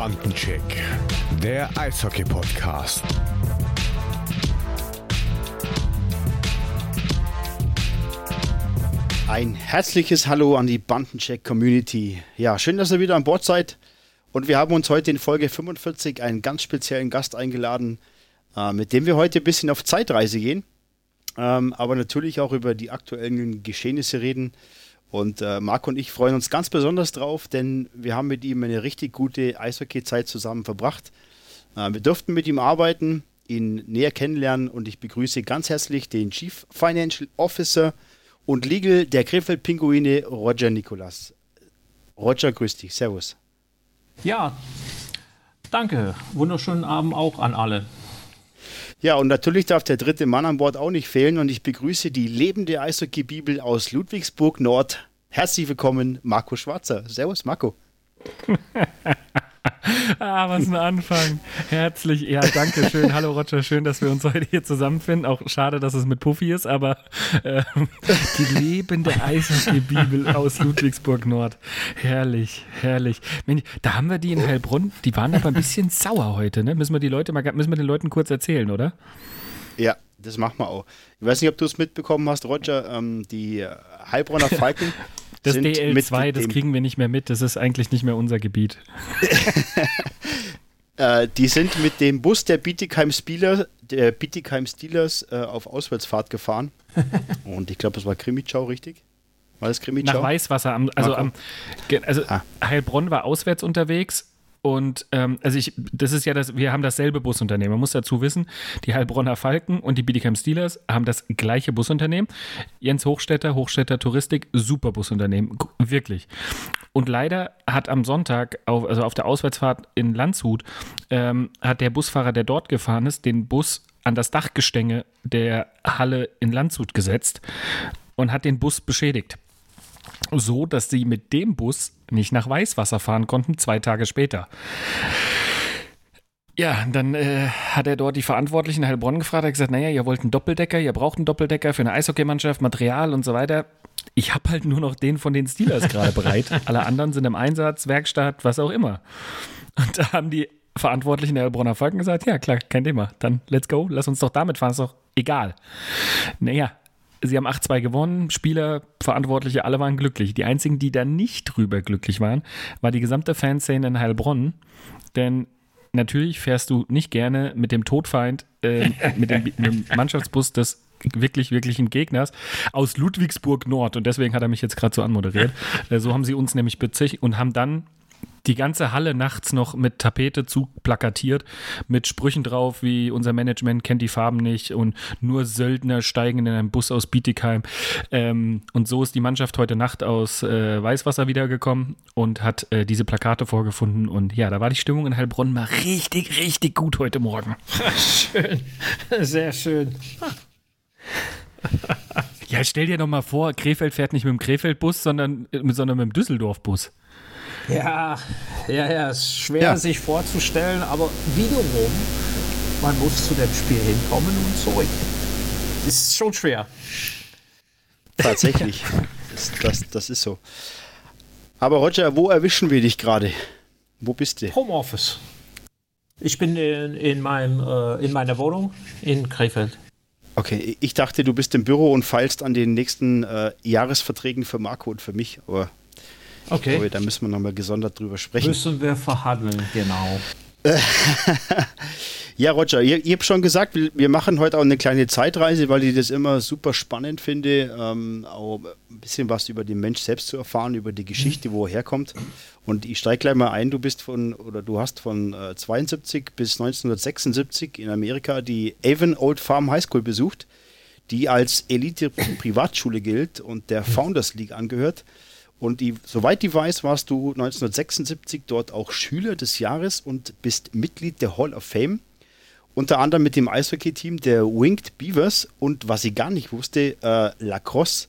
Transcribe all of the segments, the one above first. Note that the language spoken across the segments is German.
Bandencheck, der Eishockey-Podcast. Ein herzliches Hallo an die Bandencheck-Community. Ja, schön, dass ihr wieder an Bord seid. Und wir haben uns heute in Folge 45 einen ganz speziellen Gast eingeladen, äh, mit dem wir heute ein bisschen auf Zeitreise gehen, ähm, aber natürlich auch über die aktuellen Geschehnisse reden. Und äh, Marco und ich freuen uns ganz besonders drauf, denn wir haben mit ihm eine richtig gute Eishockey-Zeit zusammen verbracht. Äh, wir durften mit ihm arbeiten, ihn näher kennenlernen und ich begrüße ganz herzlich den Chief Financial Officer und Legal der Krefeld Pinguine, Roger Nikolas. Roger, grüß dich. Servus. Ja, danke. Wunderschönen Abend auch an alle. Ja, und natürlich darf der dritte Mann an Bord auch nicht fehlen und ich begrüße die lebende Eishockey-Bibel aus Ludwigsburg Nord. Herzlich willkommen, Marco Schwarzer. Servus, Marco. ah, was ein Anfang. Herzlich, ja, danke schön. Hallo Roger, schön, dass wir uns heute hier zusammenfinden. Auch schade, dass es mit Puffy ist, aber äh, die lebende Eishockey-Bibel aus Ludwigsburg Nord. Herrlich, herrlich. Mensch, da haben wir die in Heilbronn, die waren aber ein bisschen sauer heute, ne? Müssen wir die Leute mal, müssen wir den Leuten kurz erzählen, oder? Ja, das machen wir auch. Ich weiß nicht, ob du es mitbekommen hast, Roger, ähm, die Heilbronner Falken Das DL2, das kriegen wir nicht mehr mit. Das ist eigentlich nicht mehr unser Gebiet. äh, die sind mit dem Bus der Bietigheim Steelers, der Bietigheim Steelers äh, auf Auswärtsfahrt gefahren. Und ich glaube, das war Krimitschau, richtig? War das Krimitschau? Nach Weißwasser. Am, also, am, also ah. Heilbronn war auswärts unterwegs und ähm, also ich, das ist ja das, wir haben dasselbe Busunternehmen. Man muss dazu wissen, die Heilbronner Falken und die Bietigheim Steelers haben das gleiche Busunternehmen. Jens Hochstädter, Hochstädter Touristik, super Busunternehmen, wirklich. Und leider hat am Sonntag, auf, also auf der Auswärtsfahrt in Landshut, ähm, hat der Busfahrer, der dort gefahren ist, den Bus an das Dachgestänge der Halle in Landshut gesetzt und hat den Bus beschädigt so dass sie mit dem Bus nicht nach Weißwasser fahren konnten, zwei Tage später. Ja, dann äh, hat er dort die Verantwortlichen in Heilbronn gefragt, er hat gesagt, naja, ihr wollt einen Doppeldecker, ihr braucht einen Doppeldecker für eine Eishockeymannschaft, Material und so weiter. Ich habe halt nur noch den von den Steelers gerade bereit. Alle anderen sind im Einsatz, Werkstatt, was auch immer. Und da haben die Verantwortlichen der Heilbronner Falken gesagt, ja klar, kein Thema, dann let's go, lass uns doch damit fahren, ist doch egal. Naja, Sie haben 8-2 gewonnen, Spieler, Verantwortliche, alle waren glücklich. Die einzigen, die da nicht drüber glücklich waren, war die gesamte Fanszene in Heilbronn. Denn natürlich fährst du nicht gerne mit dem Todfeind, äh, mit, dem, mit dem Mannschaftsbus des wirklich, wirklichen Gegners aus Ludwigsburg Nord. Und deswegen hat er mich jetzt gerade so anmoderiert. Äh, so haben sie uns nämlich bezichtigt und haben dann die ganze Halle nachts noch mit Tapete zu plakatiert, mit Sprüchen drauf, wie unser Management kennt die Farben nicht und nur Söldner steigen in einen Bus aus Bietigheim. Ähm, und so ist die Mannschaft heute Nacht aus äh, Weißwasser wiedergekommen und hat äh, diese Plakate vorgefunden. Und ja, da war die Stimmung in Heilbronn mal richtig, richtig gut heute Morgen. schön, sehr schön. Ja, stell dir doch mal vor, Krefeld fährt nicht mit dem Krefeld-Bus, sondern, sondern mit dem Düsseldorf-Bus. Ja, ja, ja, ist schwer ja. sich vorzustellen, aber wiederum, man muss zu dem Spiel hinkommen und zurück. Ist schon schwer. Tatsächlich. das, das, das ist so. Aber Roger, wo erwischen wir dich gerade? Wo bist du? Homeoffice. Ich bin in, in, meinem, äh, in meiner Wohnung in Krefeld. Okay, ich dachte, du bist im Büro und feilst an den nächsten äh, Jahresverträgen für Marco und für mich, aber Okay. Glaube, da müssen wir nochmal gesondert drüber sprechen. Müssen wir verhandeln, genau. ja, Roger, ihr, ihr habt schon gesagt, wir, wir, machen heute auch eine kleine Zeitreise, weil ich das immer super spannend finde, ähm, auch ein bisschen was über den Mensch selbst zu erfahren, über die Geschichte, wo er herkommt. Und ich steige gleich mal ein, du bist von, oder du hast von äh, 72 bis 1976 in Amerika die Avon Old Farm High School besucht, die als Elite-Privatschule gilt und der Founders League angehört. Und die, soweit ich weiß, warst du 1976 dort auch Schüler des Jahres und bist Mitglied der Hall of Fame. Unter anderem mit dem Eishockey-Team der Winged Beavers und was ich gar nicht wusste, äh, Lacrosse.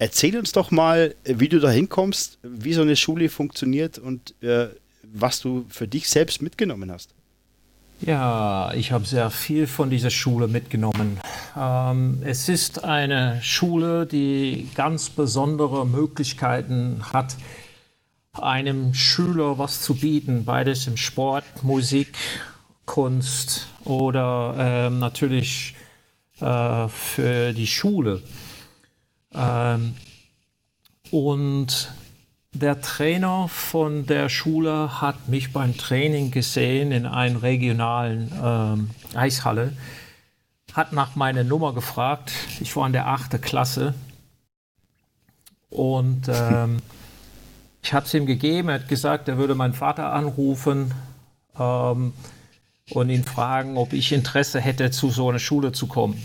Erzähl uns doch mal, wie du da hinkommst, wie so eine Schule funktioniert und äh, was du für dich selbst mitgenommen hast. Ja, ich habe sehr viel von dieser Schule mitgenommen. Ähm, es ist eine Schule, die ganz besondere Möglichkeiten hat, einem Schüler was zu bieten, beides im Sport, Musik, Kunst oder ähm, natürlich äh, für die Schule. Ähm, und der Trainer von der Schule hat mich beim Training gesehen in einer regionalen ähm, Eishalle, hat nach meiner Nummer gefragt. Ich war in der achten Klasse und ähm, ich habe es ihm gegeben. Er hat gesagt, er würde meinen Vater anrufen ähm, und ihn fragen, ob ich Interesse hätte, zu so einer Schule zu kommen.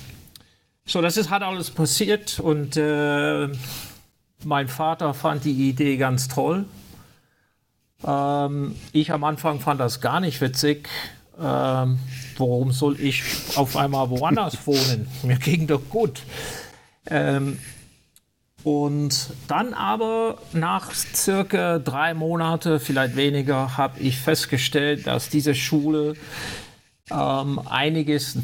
So, das ist, hat alles passiert und äh, mein Vater fand die Idee ganz toll. Ähm, ich am Anfang fand das gar nicht witzig. Ähm, warum soll ich auf einmal woanders wohnen? Mir ging doch gut. Ähm, und dann aber nach circa drei Monaten, vielleicht weniger, habe ich festgestellt, dass diese Schule ähm, einiges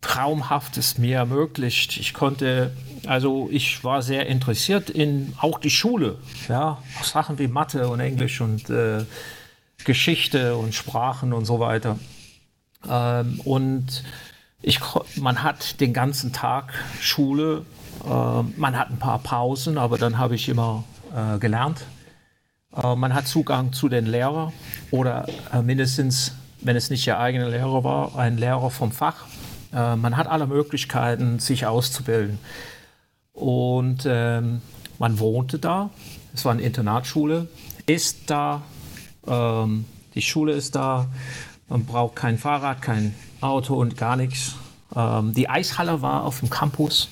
Traumhaftes mir ermöglicht. Ich konnte, also ich war sehr interessiert in auch die Schule, ja, Sachen wie Mathe und Englisch und äh, Geschichte und Sprachen und so weiter. Ähm, und ich, man hat den ganzen Tag Schule, äh, man hat ein paar Pausen, aber dann habe ich immer äh, gelernt. Äh, man hat Zugang zu den Lehrern oder äh, mindestens, wenn es nicht der eigene Lehrer war, ein Lehrer vom Fach äh, man hat alle Möglichkeiten, sich auszubilden. Und ähm, man wohnte da. Es war eine Internatsschule. Ist da. Ähm, die Schule ist da. Man braucht kein Fahrrad, kein Auto und gar nichts. Ähm, die Eishalle war auf dem Campus.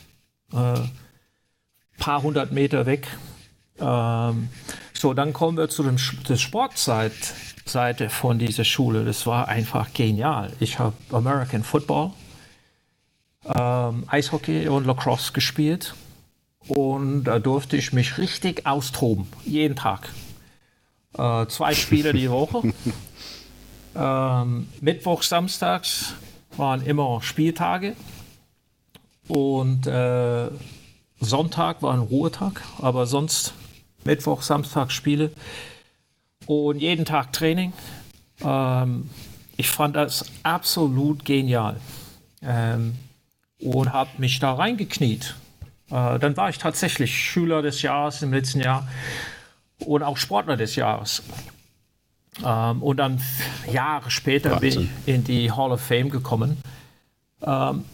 Äh, paar hundert Meter weg. Ähm, so, dann kommen wir zu dem, der Sportseite von dieser Schule. Das war einfach genial. Ich habe American Football ähm, Eishockey und Lacrosse gespielt. Und da durfte ich mich richtig austoben, jeden Tag. Äh, zwei Spiele die Woche. ähm, Mittwoch, Samstags waren immer Spieltage. Und äh, Sonntag war ein Ruhetag, aber sonst Mittwoch, Samstag Spiele. Und jeden Tag Training. Ähm, ich fand das absolut genial. Ähm, und habe mich da reingekniet. Äh, dann war ich tatsächlich Schüler des Jahres im letzten Jahr und auch Sportler des Jahres. Ähm, und dann Jahre später Wahnsinn. bin ich in die Hall of Fame gekommen. Ähm,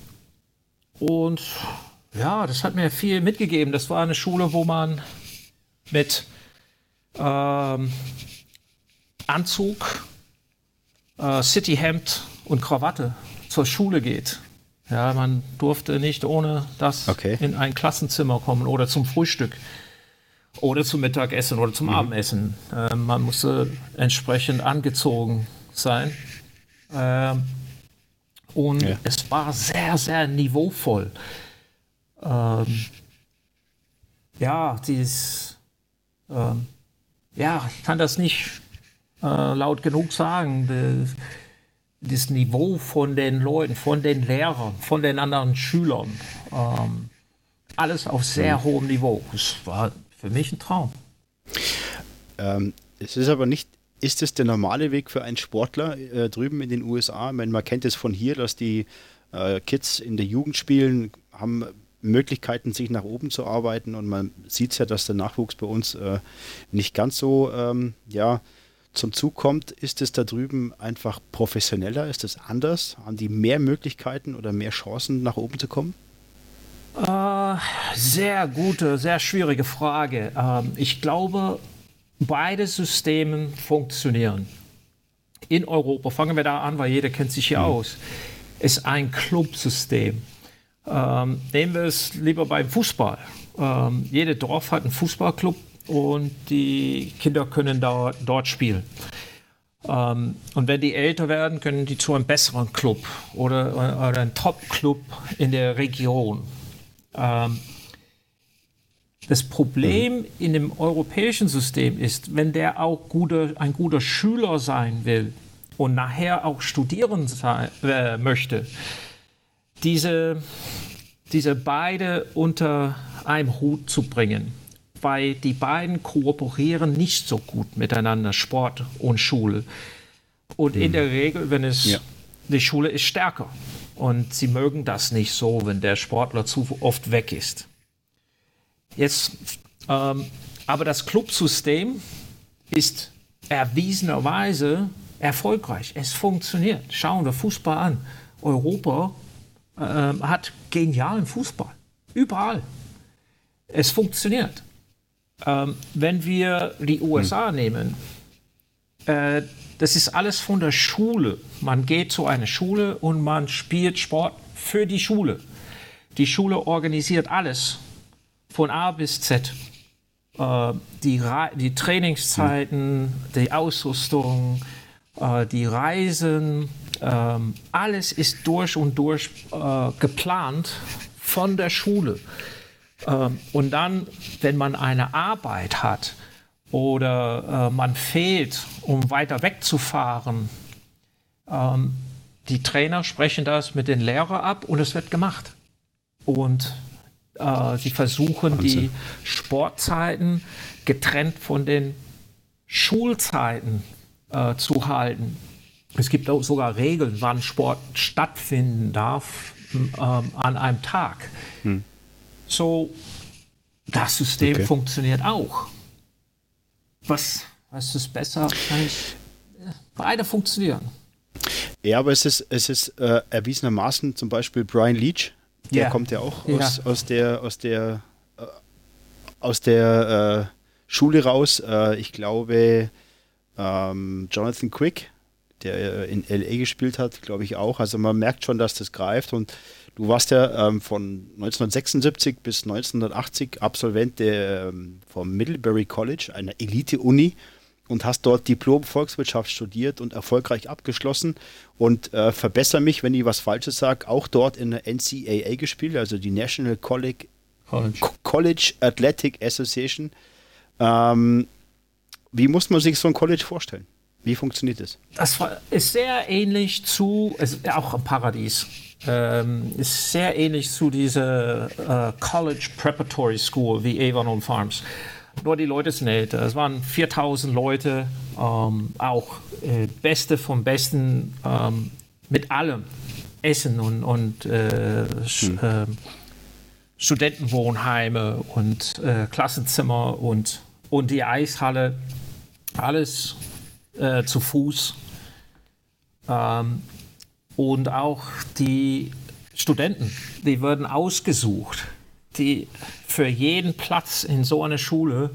und ja, das hat mir viel mitgegeben. Das war eine Schule, wo man mit ähm, Anzug, äh, Cityhemd und Krawatte zur Schule geht. Ja, man durfte nicht ohne das okay. in ein Klassenzimmer kommen oder zum Frühstück oder zum Mittagessen oder zum mhm. Abendessen. Äh, man musste entsprechend angezogen sein. Äh, und ja. es war sehr, sehr niveauvoll. Ähm, ja, dieses, ähm, ja, ich kann das nicht äh, laut genug sagen. Das, das Niveau von den Leuten, von den Lehrern, von den anderen Schülern, ähm, alles auf sehr mhm. hohem Niveau. Das war für mich ein Traum. Ähm, es ist aber nicht, ist es der normale Weg für einen Sportler äh, drüben in den USA? Ich meine, man kennt es von hier, dass die äh, Kids in der Jugend spielen, haben Möglichkeiten, sich nach oben zu arbeiten und man sieht ja, dass der Nachwuchs bei uns äh, nicht ganz so, ähm, ja, zum Zug kommt, ist es da drüben einfach professioneller? Ist es anders? Haben die mehr Möglichkeiten oder mehr Chancen, nach oben zu kommen? Äh, sehr gute, sehr schwierige Frage. Ähm, ich glaube, beide Systeme funktionieren. In Europa, fangen wir da an, weil jeder kennt sich hier mhm. aus, ist ein Clubsystem. Ähm, nehmen wir es lieber beim Fußball. Ähm, jede Dorf hat einen Fußballclub, und die Kinder können da, dort spielen. Ähm, und wenn die älter werden, können die zu einem besseren Club oder, oder einem Top-Club in der Region. Ähm, das Problem mhm. in dem europäischen System ist, wenn der auch guter, ein guter Schüler sein will und nachher auch studieren sein, äh, möchte, diese, diese beide unter einem Hut zu bringen weil die beiden kooperieren nicht so gut miteinander, Sport und Schule. Und in der Regel, wenn es Ja. die Schule ist stärker und sie mögen das nicht so, wenn der Sportler zu oft weg ist. Jetzt, ähm, aber das Clubsystem ist erwiesenerweise erfolgreich. Es funktioniert. Schauen wir Fußball an. Europa ähm, hat genialen Fußball. Überall. Es funktioniert. Ähm, wenn wir die USA nehmen, äh, das ist alles von der Schule. Man geht zu einer Schule und man spielt Sport für die Schule. Die Schule organisiert alles von A bis Z. Äh, die, die Trainingszeiten, die Ausrüstung, äh, die Reisen, ähm, alles ist durch und durch äh, geplant von der Schule. Ähm, und dann, wenn man eine Arbeit hat oder äh, man fehlt, um weiter wegzufahren, ähm, die Trainer sprechen das mit den Lehrern ab und es wird gemacht. Und äh, sie versuchen die Sportzeiten getrennt von den Schulzeiten äh, zu halten. Es gibt auch sogar Regeln, wann Sport stattfinden darf ähm, an einem Tag. So, das System Okay. funktioniert auch. Was, was ist besser? Wahrscheinlich, äh, Beide funktionieren. Ja, aber es ist, es ist äh, erwiesenermaßen zum Beispiel Brian Leach, der Ja. kommt ja auch Ja. Aus, aus der, aus der, äh, aus der äh, Schule raus. Äh, ich glaube, ähm, Jonathan Quick, der in LA gespielt hat, glaube ich auch. Also man merkt schon, dass das greift und du warst ja ähm, von 1976 bis 1980 Absolvent der, ähm, vom Middlebury College, einer Elite-Uni und hast dort Diplom Volkswirtschaft studiert und erfolgreich abgeschlossen und äh, verbessere mich, wenn ich was Falsches sage, auch dort in der NCAA gespielt, also die National College, Co- College Athletic Association. Ähm, wie muss man sich so ein College vorstellen? Wie funktioniert das? Das ist sehr ähnlich zu, es ist auch ein Paradies, ähm, ist sehr ähnlich zu dieser äh, College Preparatory School wie Avon und Farms. Nur die Leute sind älter. Es waren 4000 Leute, ähm, auch äh, Beste vom Besten ähm, mit allem. Essen und, und äh, Sch- ähm, Studentenwohnheime und äh, Klassenzimmer und, und die Eishalle. Alles äh, zu Fuß. Ähm, und auch die Studenten, die werden ausgesucht. Die, für jeden Platz in so einer Schule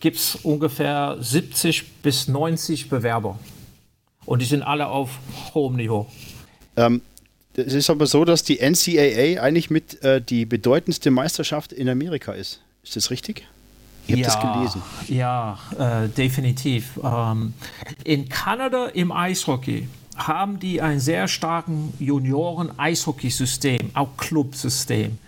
gibt es ungefähr 70 bis 90 Bewerber. Und die sind alle auf hohem Niveau. Ähm, es ist aber so, dass die NCAA eigentlich mit äh, die bedeutendste Meisterschaft in Amerika ist. Ist das richtig? Ich habe das gelesen. Ja, äh, definitiv. Ähm, in Kanada im Eishockey haben die ein sehr starken Junioren-Eishockey-System, auch Clubsystem.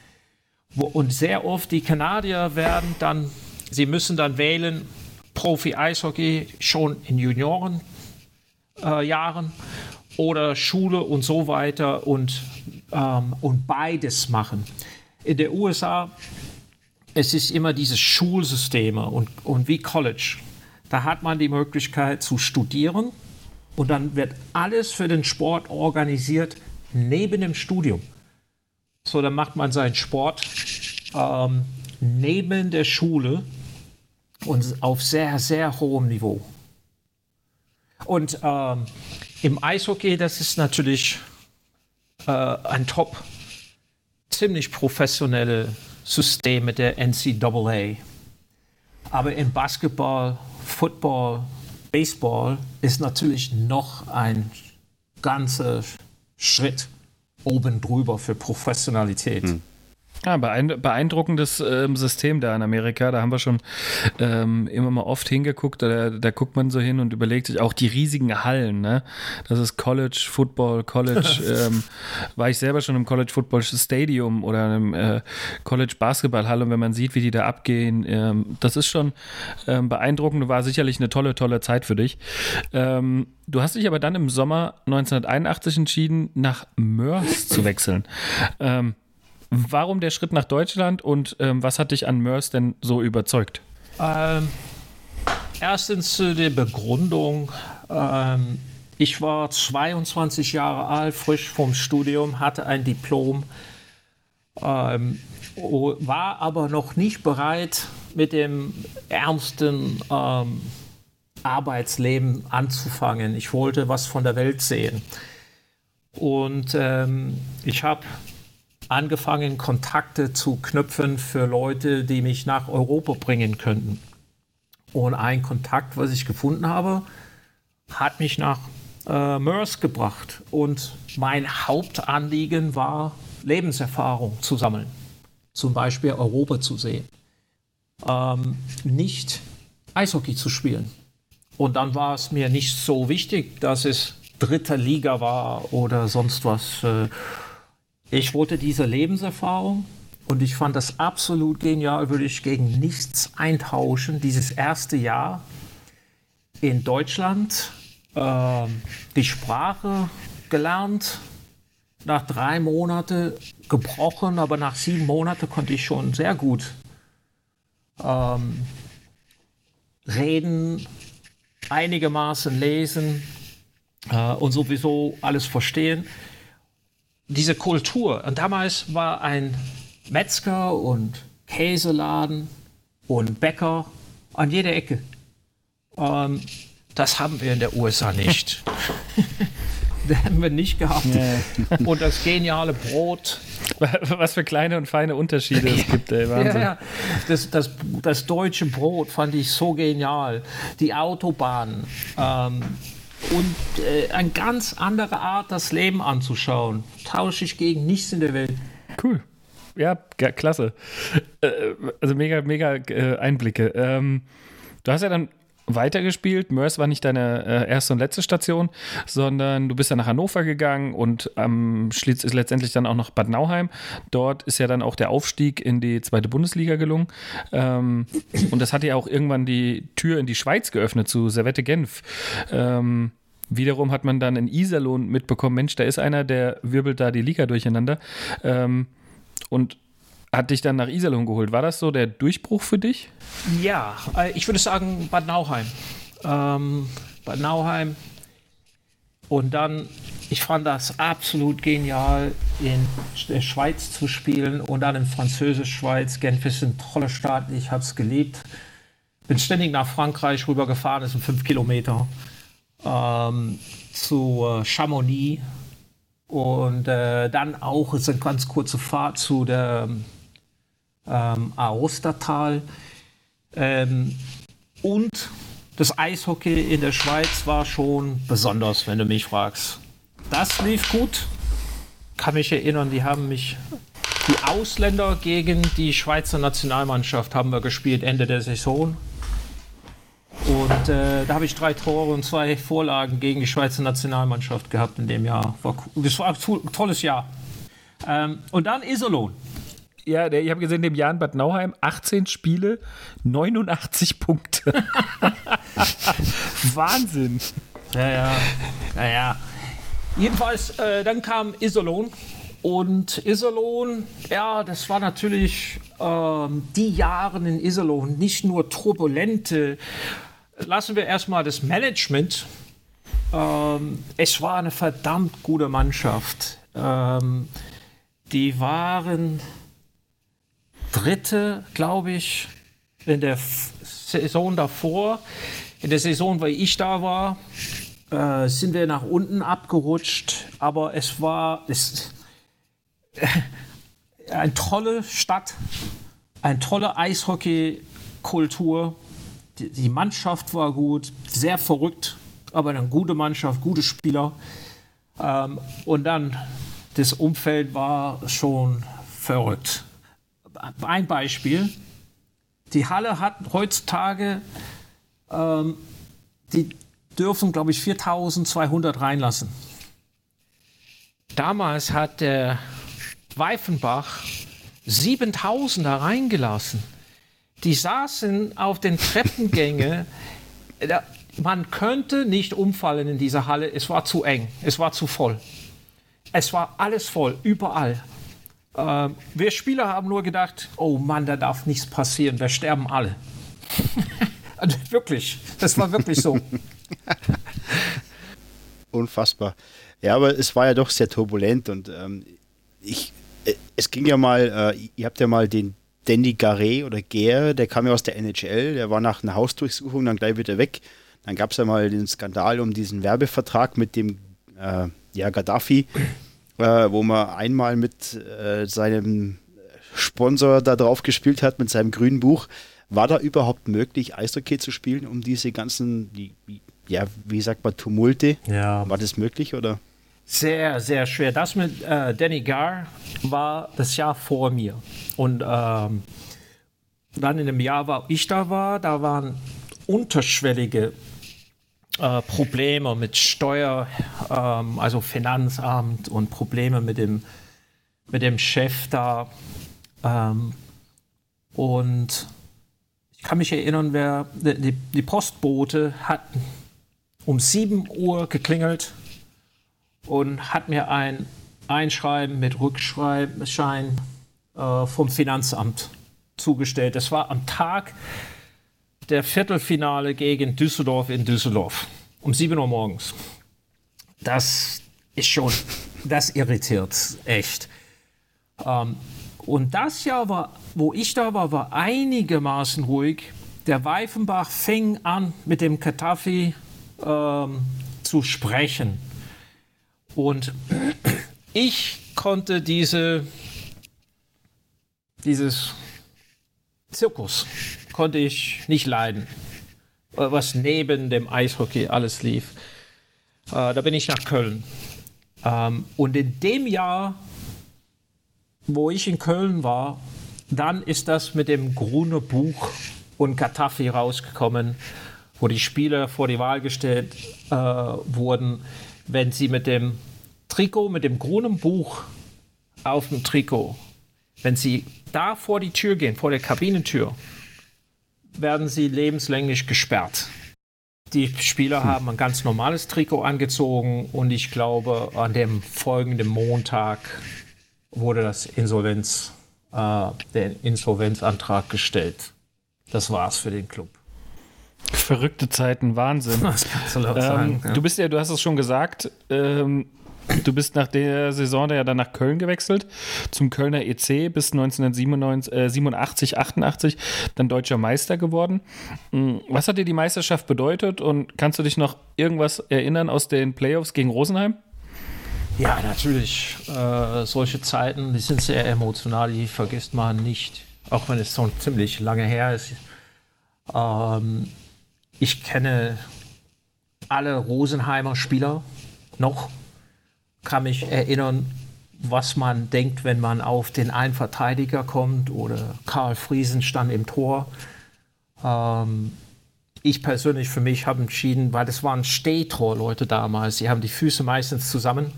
Und sehr oft die Kanadier werden dann, sie müssen dann wählen, Profi-Eishockey schon in Juniorenjahren äh, oder Schule und so weiter und, ähm, und beides machen. In den USA es ist immer diese Schulsysteme und, und wie College. Da hat man die Möglichkeit zu studieren und dann wird alles für den Sport organisiert neben dem Studium. So, dann macht man seinen Sport ähm, neben der Schule und auf sehr, sehr hohem Niveau. Und ähm, im Eishockey, das ist natürlich äh, ein Top, ziemlich professionelle System mit der NCAA. Aber im Basketball, Football, Baseball ist natürlich noch ein ganzer Schritt oben drüber für Professionalität. Ja, beein beeindruckendes ähm, System da in Amerika. Da haben wir schon ähm, immer mal oft hingeguckt. Da, da guckt man so hin und überlegt sich auch die riesigen Hallen. Ne? Das ist College Football, College. ähm, war ich selber schon im College Football Stadium oder im äh, College Basketballhalle. Und wenn man sieht, wie die da abgehen, ähm, das ist schon ähm, beeindruckend. War sicherlich eine tolle, tolle Zeit für dich. Ähm, du hast dich aber dann im Sommer 1981 entschieden, nach Mörs zu wechseln. Ähm, warum der Schritt nach Deutschland und ähm, was hat dich an Mörs denn so überzeugt? Ähm, erstens zu der Begründung. Ähm, ich war 22 Jahre alt, frisch vom Studium, hatte ein Diplom, ähm, war aber noch nicht bereit, mit dem ernsten ähm, Arbeitsleben anzufangen. Ich wollte was von der Welt sehen. Und ähm, ich habe angefangen, Kontakte zu knüpfen für Leute, die mich nach Europa bringen könnten. Und ein Kontakt, was ich gefunden habe, hat mich nach äh, MERS gebracht. Und mein Hauptanliegen war, Lebenserfahrung zu sammeln. Zum Beispiel Europa zu sehen. Ähm, nicht Eishockey zu spielen. Und dann war es mir nicht so wichtig, dass es dritte Liga war oder sonst was. Äh, ich wollte diese Lebenserfahrung und ich fand das absolut genial, würde ich gegen nichts eintauschen. Dieses erste Jahr in Deutschland, äh, die Sprache gelernt, nach drei Monaten gebrochen, aber nach sieben Monaten konnte ich schon sehr gut ähm, reden, einigermaßen lesen äh, und sowieso alles verstehen. Diese Kultur, und damals war ein Metzger und Käseladen und Bäcker an jeder Ecke. Ähm, das haben wir in der USA nicht. das haben wir nicht gehabt. Nee. Und das geniale Brot. Was für kleine und feine Unterschiede es gibt, ey, Wahnsinn. Ja, das, das, das deutsche Brot fand ich so genial. Die Autobahnen. Ähm, und äh, eine ganz andere Art, das Leben anzuschauen. Tausche ich gegen nichts in der Welt. Cool. Ja, klasse. Äh, also mega, mega äh, Einblicke. Ähm, du hast ja dann weitergespielt. Mörs war nicht deine äh, erste und letzte Station, sondern du bist ja nach Hannover gegangen und ähm, ist letztendlich dann auch nach Bad Nauheim. Dort ist ja dann auch der Aufstieg in die zweite Bundesliga gelungen. Ähm, und das hat ja auch irgendwann die Tür in die Schweiz geöffnet zu Servette Genf. Ähm, wiederum hat man dann in Iserlohn mitbekommen, Mensch, da ist einer, der wirbelt da die Liga durcheinander. Ähm, und hat dich dann nach Iserlohn geholt. War das so der Durchbruch für dich? Ja, äh, ich würde sagen Bad Nauheim. Ähm, Bad Nauheim. Und dann, ich fand das absolut genial, in der Schweiz zu spielen und dann in Französisch-Schweiz. Genf ist ein toller Stadt, ich habe es geliebt. Bin ständig nach Frankreich rübergefahren, das sind fünf Kilometer. Ähm, zu äh, Chamonix. Und äh, dann auch, ist eine ganz kurze Fahrt zu der ähm, Aostatal. Ähm, und das Eishockey in der Schweiz war schon besonders, wenn du mich fragst. Das lief gut. Kann mich erinnern, die haben mich, die Ausländer gegen die Schweizer Nationalmannschaft haben wir gespielt Ende der Saison. Und äh, da habe ich drei Tore und zwei Vorlagen gegen die Schweizer Nationalmannschaft gehabt in dem Jahr. War, das war ein tolles Jahr. Ähm, und dann Iserlohn. Ja, der, ich habe gesehen, dem Jahr in Bad Nauheim 18 Spiele, 89 Punkte. Wahnsinn. Ja, ja. Naja. Jedenfalls, äh, dann kam Iserlohn. Und Iserlohn, ja, das war natürlich ähm, die Jahre in Iserlohn, nicht nur turbulente. Lassen wir erstmal das Management. Ähm, es war eine verdammt gute Mannschaft. Ähm, die waren dritte, glaube ich, in der Saison davor. In der Saison, weil ich da war, äh, sind wir nach unten abgerutscht. Aber es war es, eine tolle Stadt, eine tolle Eishockey-Kultur. Die, Mannschaft war gut, sehr verrückt, aber eine gute Mannschaft, gute Spieler. Ähm, und dann das Umfeld war schon verrückt ein Beispiel. Die Halle hat heutzutage, ähm, die dürfen, glaube ich, 4200 reinlassen. Damals hat der Weifenbach 7000 da reingelassen. Die saßen auf den Treppengängen. man könnte nicht umfallen in dieser Halle. Es war zu eng. Es war zu voll. Es war alles voll, überall. Äh, wir Spieler haben nur gedacht, oh Mann, da darf nichts passieren, wir sterben alle. also wirklich, das war wirklich so. Unfassbar. Ja, aber es war ja doch sehr turbulent und ähm, ich, äh, es ging ja mal, äh, ihr habt ja mal den Danny Garret oder Gare, der kam ja aus der NHL, der war nach einer Hausdurchsuchung dann gleich wieder weg. Dann gab es ja mal den Skandal um diesen Werbevertrag mit dem äh, ja, Gaddafi, äh, wo man einmal mit äh, seinem Sponsor da drauf gespielt hat, mit seinem grünen Buch. War da überhaupt möglich, Eishockey zu spielen, um diese ganzen, die, ja, wie sagt man, Tumulte? Ja. War das möglich oder? Sehr, sehr schwer. Das mit äh, Danny Gar war das Jahr vor mir. Und ähm, dann in dem Jahr, wo ich da war, da waren unterschwellige äh, Probleme mit Steuer, ähm, also Finanzamt und Probleme mit dem, mit dem Chef da. Ähm, und ich kann mich erinnern, wer die, die Postbote hat um 7 Uhr geklingelt und hat mir ein Einschreiben mit Rückschreibschein äh, vom Finanzamt zugestellt. Das war am Tag der Viertelfinale gegen Düsseldorf in Düsseldorf um 7 Uhr morgens. Das ist schon, das irritiert echt. Ähm, und das Jahr war, wo ich da war, war einigermaßen ruhig. Der Weifenbach fing an mit dem Katafi ähm, zu sprechen. Und ich konnte diese, dieses Zirkus konnte ich nicht leiden, was neben dem Eishockey alles lief. Äh, da bin ich nach Köln. Ähm, und in dem Jahr, wo ich in Köln war, dann ist das mit dem grünen Buch und Katafi rausgekommen, wo die Spieler vor die Wahl gestellt äh, wurden, wenn sie mit dem Trikot, mit dem grünen Buch auf dem Trikot, wenn sie da vor die Tür gehen, vor der Kabinentür, werden sie lebenslänglich gesperrt. Die Spieler hm. haben ein ganz normales Trikot angezogen und ich glaube, an dem folgenden Montag wurde das Insolvenz, äh, der Insolvenzantrag gestellt. Das war's für den Club. Verrückte Zeiten, Wahnsinn. Das kannst du laut ähm, sagen. Ja. Du bist ja, du hast es schon gesagt, ähm, du bist nach der Saison ja dann nach Köln gewechselt, zum Kölner EC bis 1987, äh, 88, dann deutscher Meister geworden. Hm, was hat dir die Meisterschaft bedeutet und kannst du dich noch irgendwas erinnern aus den Playoffs gegen Rosenheim? Ja, natürlich. Äh, solche Zeiten, die sind sehr emotional, die vergisst man nicht, auch wenn es schon ziemlich lange her ist. Ähm, ich kenne alle Rosenheimer Spieler noch, kann mich erinnern, was man denkt, wenn man auf den einen Verteidiger kommt oder Karl Friesen stand im Tor. Ähm, ich persönlich für mich habe entschieden, weil das waren Stehtor-Leute damals, sie haben die Füße meistens zusammen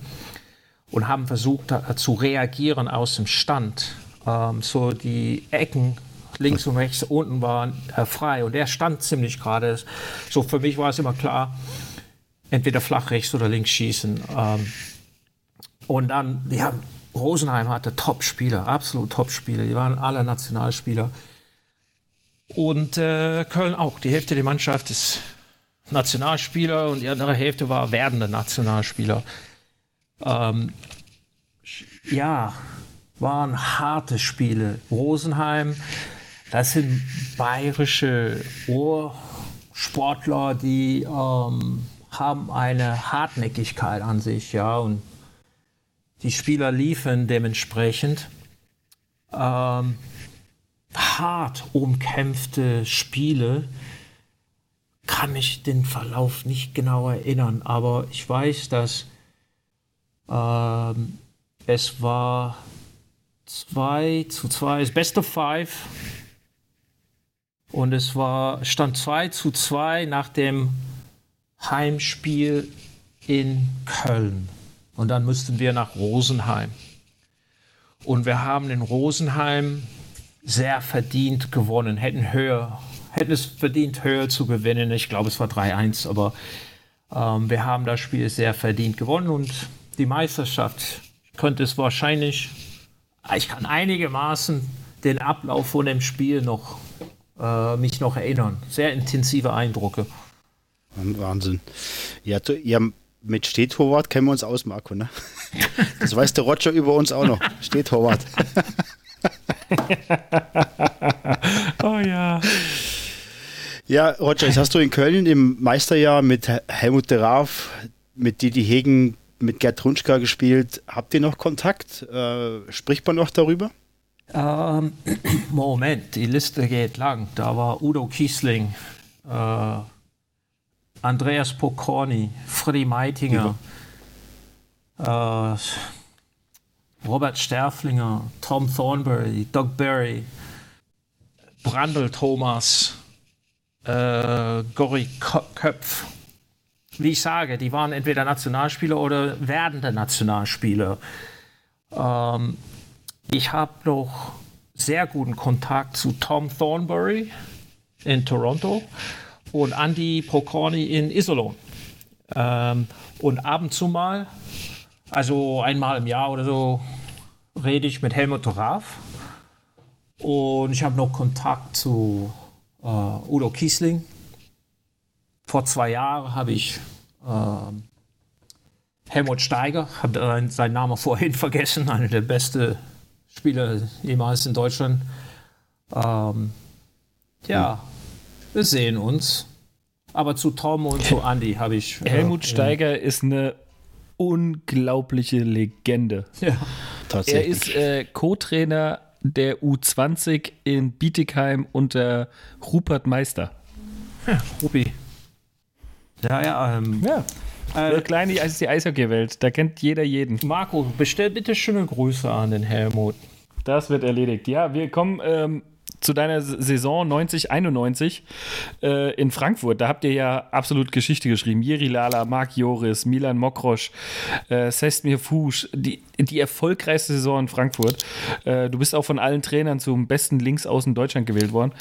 und haben versucht äh, zu reagieren aus dem Stand. Ähm, so die Ecken links und rechts unten waren äh, frei und er stand ziemlich gerade. So für mich war es immer klar, entweder flach rechts oder links schießen. Ähm, und dann, ja, Rosenheim hatte Top-Spieler, absolut Top-Spieler. Die waren alle Nationalspieler. Und äh, Köln auch. Die Hälfte der Mannschaft ist Nationalspieler und die andere Hälfte war werdende Nationalspieler. Ähm, ja, waren harte Spiele. Rosenheim das sind bayerische Ursportler, die ähm, haben eine Hartnäckigkeit an sich, ja, und die Spieler liefern dementsprechend ähm, hart umkämpfte Spiele. Kann mich den Verlauf nicht genau erinnern, aber ich weiß, dass ähm, es war 2 zu 2, das Best of Five und es war, stand 2 zu 2 nach dem Heimspiel in Köln. Und dann mussten wir nach Rosenheim. Und wir haben in Rosenheim sehr verdient gewonnen, hätten höher, hätten es verdient, höher zu gewinnen. Ich glaube, es war 3-1, aber ähm, wir haben das Spiel sehr verdient gewonnen und die Meisterschaft könnte es wahrscheinlich ich kann einigermaßen den Ablauf von dem Spiel noch äh, mich noch erinnern. Sehr intensive Eindrücke. Wahnsinn. Ja, du, ja mit Stehtorwart kennen wir uns aus, Marco, ne? Das weiß der Roger über uns auch noch. Stehtorwart. oh ja. Ja, Roger, jetzt hast du in Köln im Meisterjahr mit Helmut de Raaf, mit Didi Hegen, mit Gerd Runschka gespielt. Habt ihr noch Kontakt? Äh, spricht man noch darüber? Ähm, Moment, die Liste geht lang. Da war Udo Kiesling, äh, Andreas Pokorny, Freddy Meitinger, äh, Robert Sterflinger, Tom Thornbury, Doug Berry, Brandl Thomas, äh, Gori Köpf. Wie ich sage, die waren entweder Nationalspieler oder werdende Nationalspieler. Ähm, ich habe noch sehr guten Kontakt zu Tom Thornbury in Toronto und Andy Pokorny in Iserlohn. Ähm, und ab und zu mal, also einmal im Jahr oder so, rede ich mit Helmut Raff. Und ich habe noch Kontakt zu äh, Udo Kiesling. Vor zwei Jahren habe ich äh, Helmut Steiger, habe seinen Namen vorhin vergessen, einer der besten Spieler jemals in Deutschland. Ähm, ja, wir sehen uns. Aber zu Tom und zu Andy habe ich. Äh, Helmut Steiger ist eine unglaubliche Legende. Ja, tatsächlich. Er ist äh, Co-Trainer der U20 in Bietigheim unter Rupert Meister. Ja, Rupi. Ja, ja, ähm, ja. Äh, klein ist die Eishockey-Welt. Da kennt jeder jeden. Marco, bestell bitte schöne Grüße an den Helmut. Das wird erledigt. Ja, wir kommen ähm, zu deiner Saison 90-91 äh, in Frankfurt. Da habt ihr ja absolut Geschichte geschrieben. Jiri Lala, Marc Joris, Milan Mokrosch, äh, Sestmir Fusch, die, die erfolgreichste Saison in Frankfurt. Äh, du bist auch von allen Trainern zum besten Linksaußen Deutschland gewählt worden.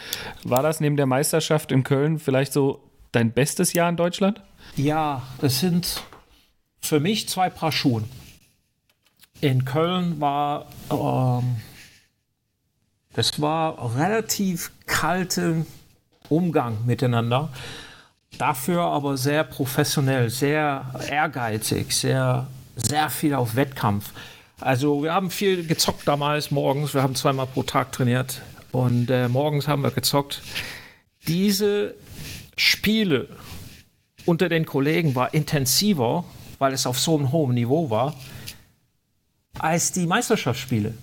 War das neben der Meisterschaft in Köln vielleicht so dein bestes Jahr in Deutschland? Ja, das sind für mich zwei Paar Schuhe. In Köln war ähm, das war relativ kalter Umgang miteinander. Dafür aber sehr professionell, sehr ehrgeizig, sehr, sehr viel auf Wettkampf. Also wir haben viel gezockt damals morgens. Wir haben zweimal pro Tag trainiert und äh, morgens haben wir gezockt. Diese Spiele unter den Kollegen war intensiver, weil es auf so einem hohen Niveau war, als die Meisterschaftsspiele.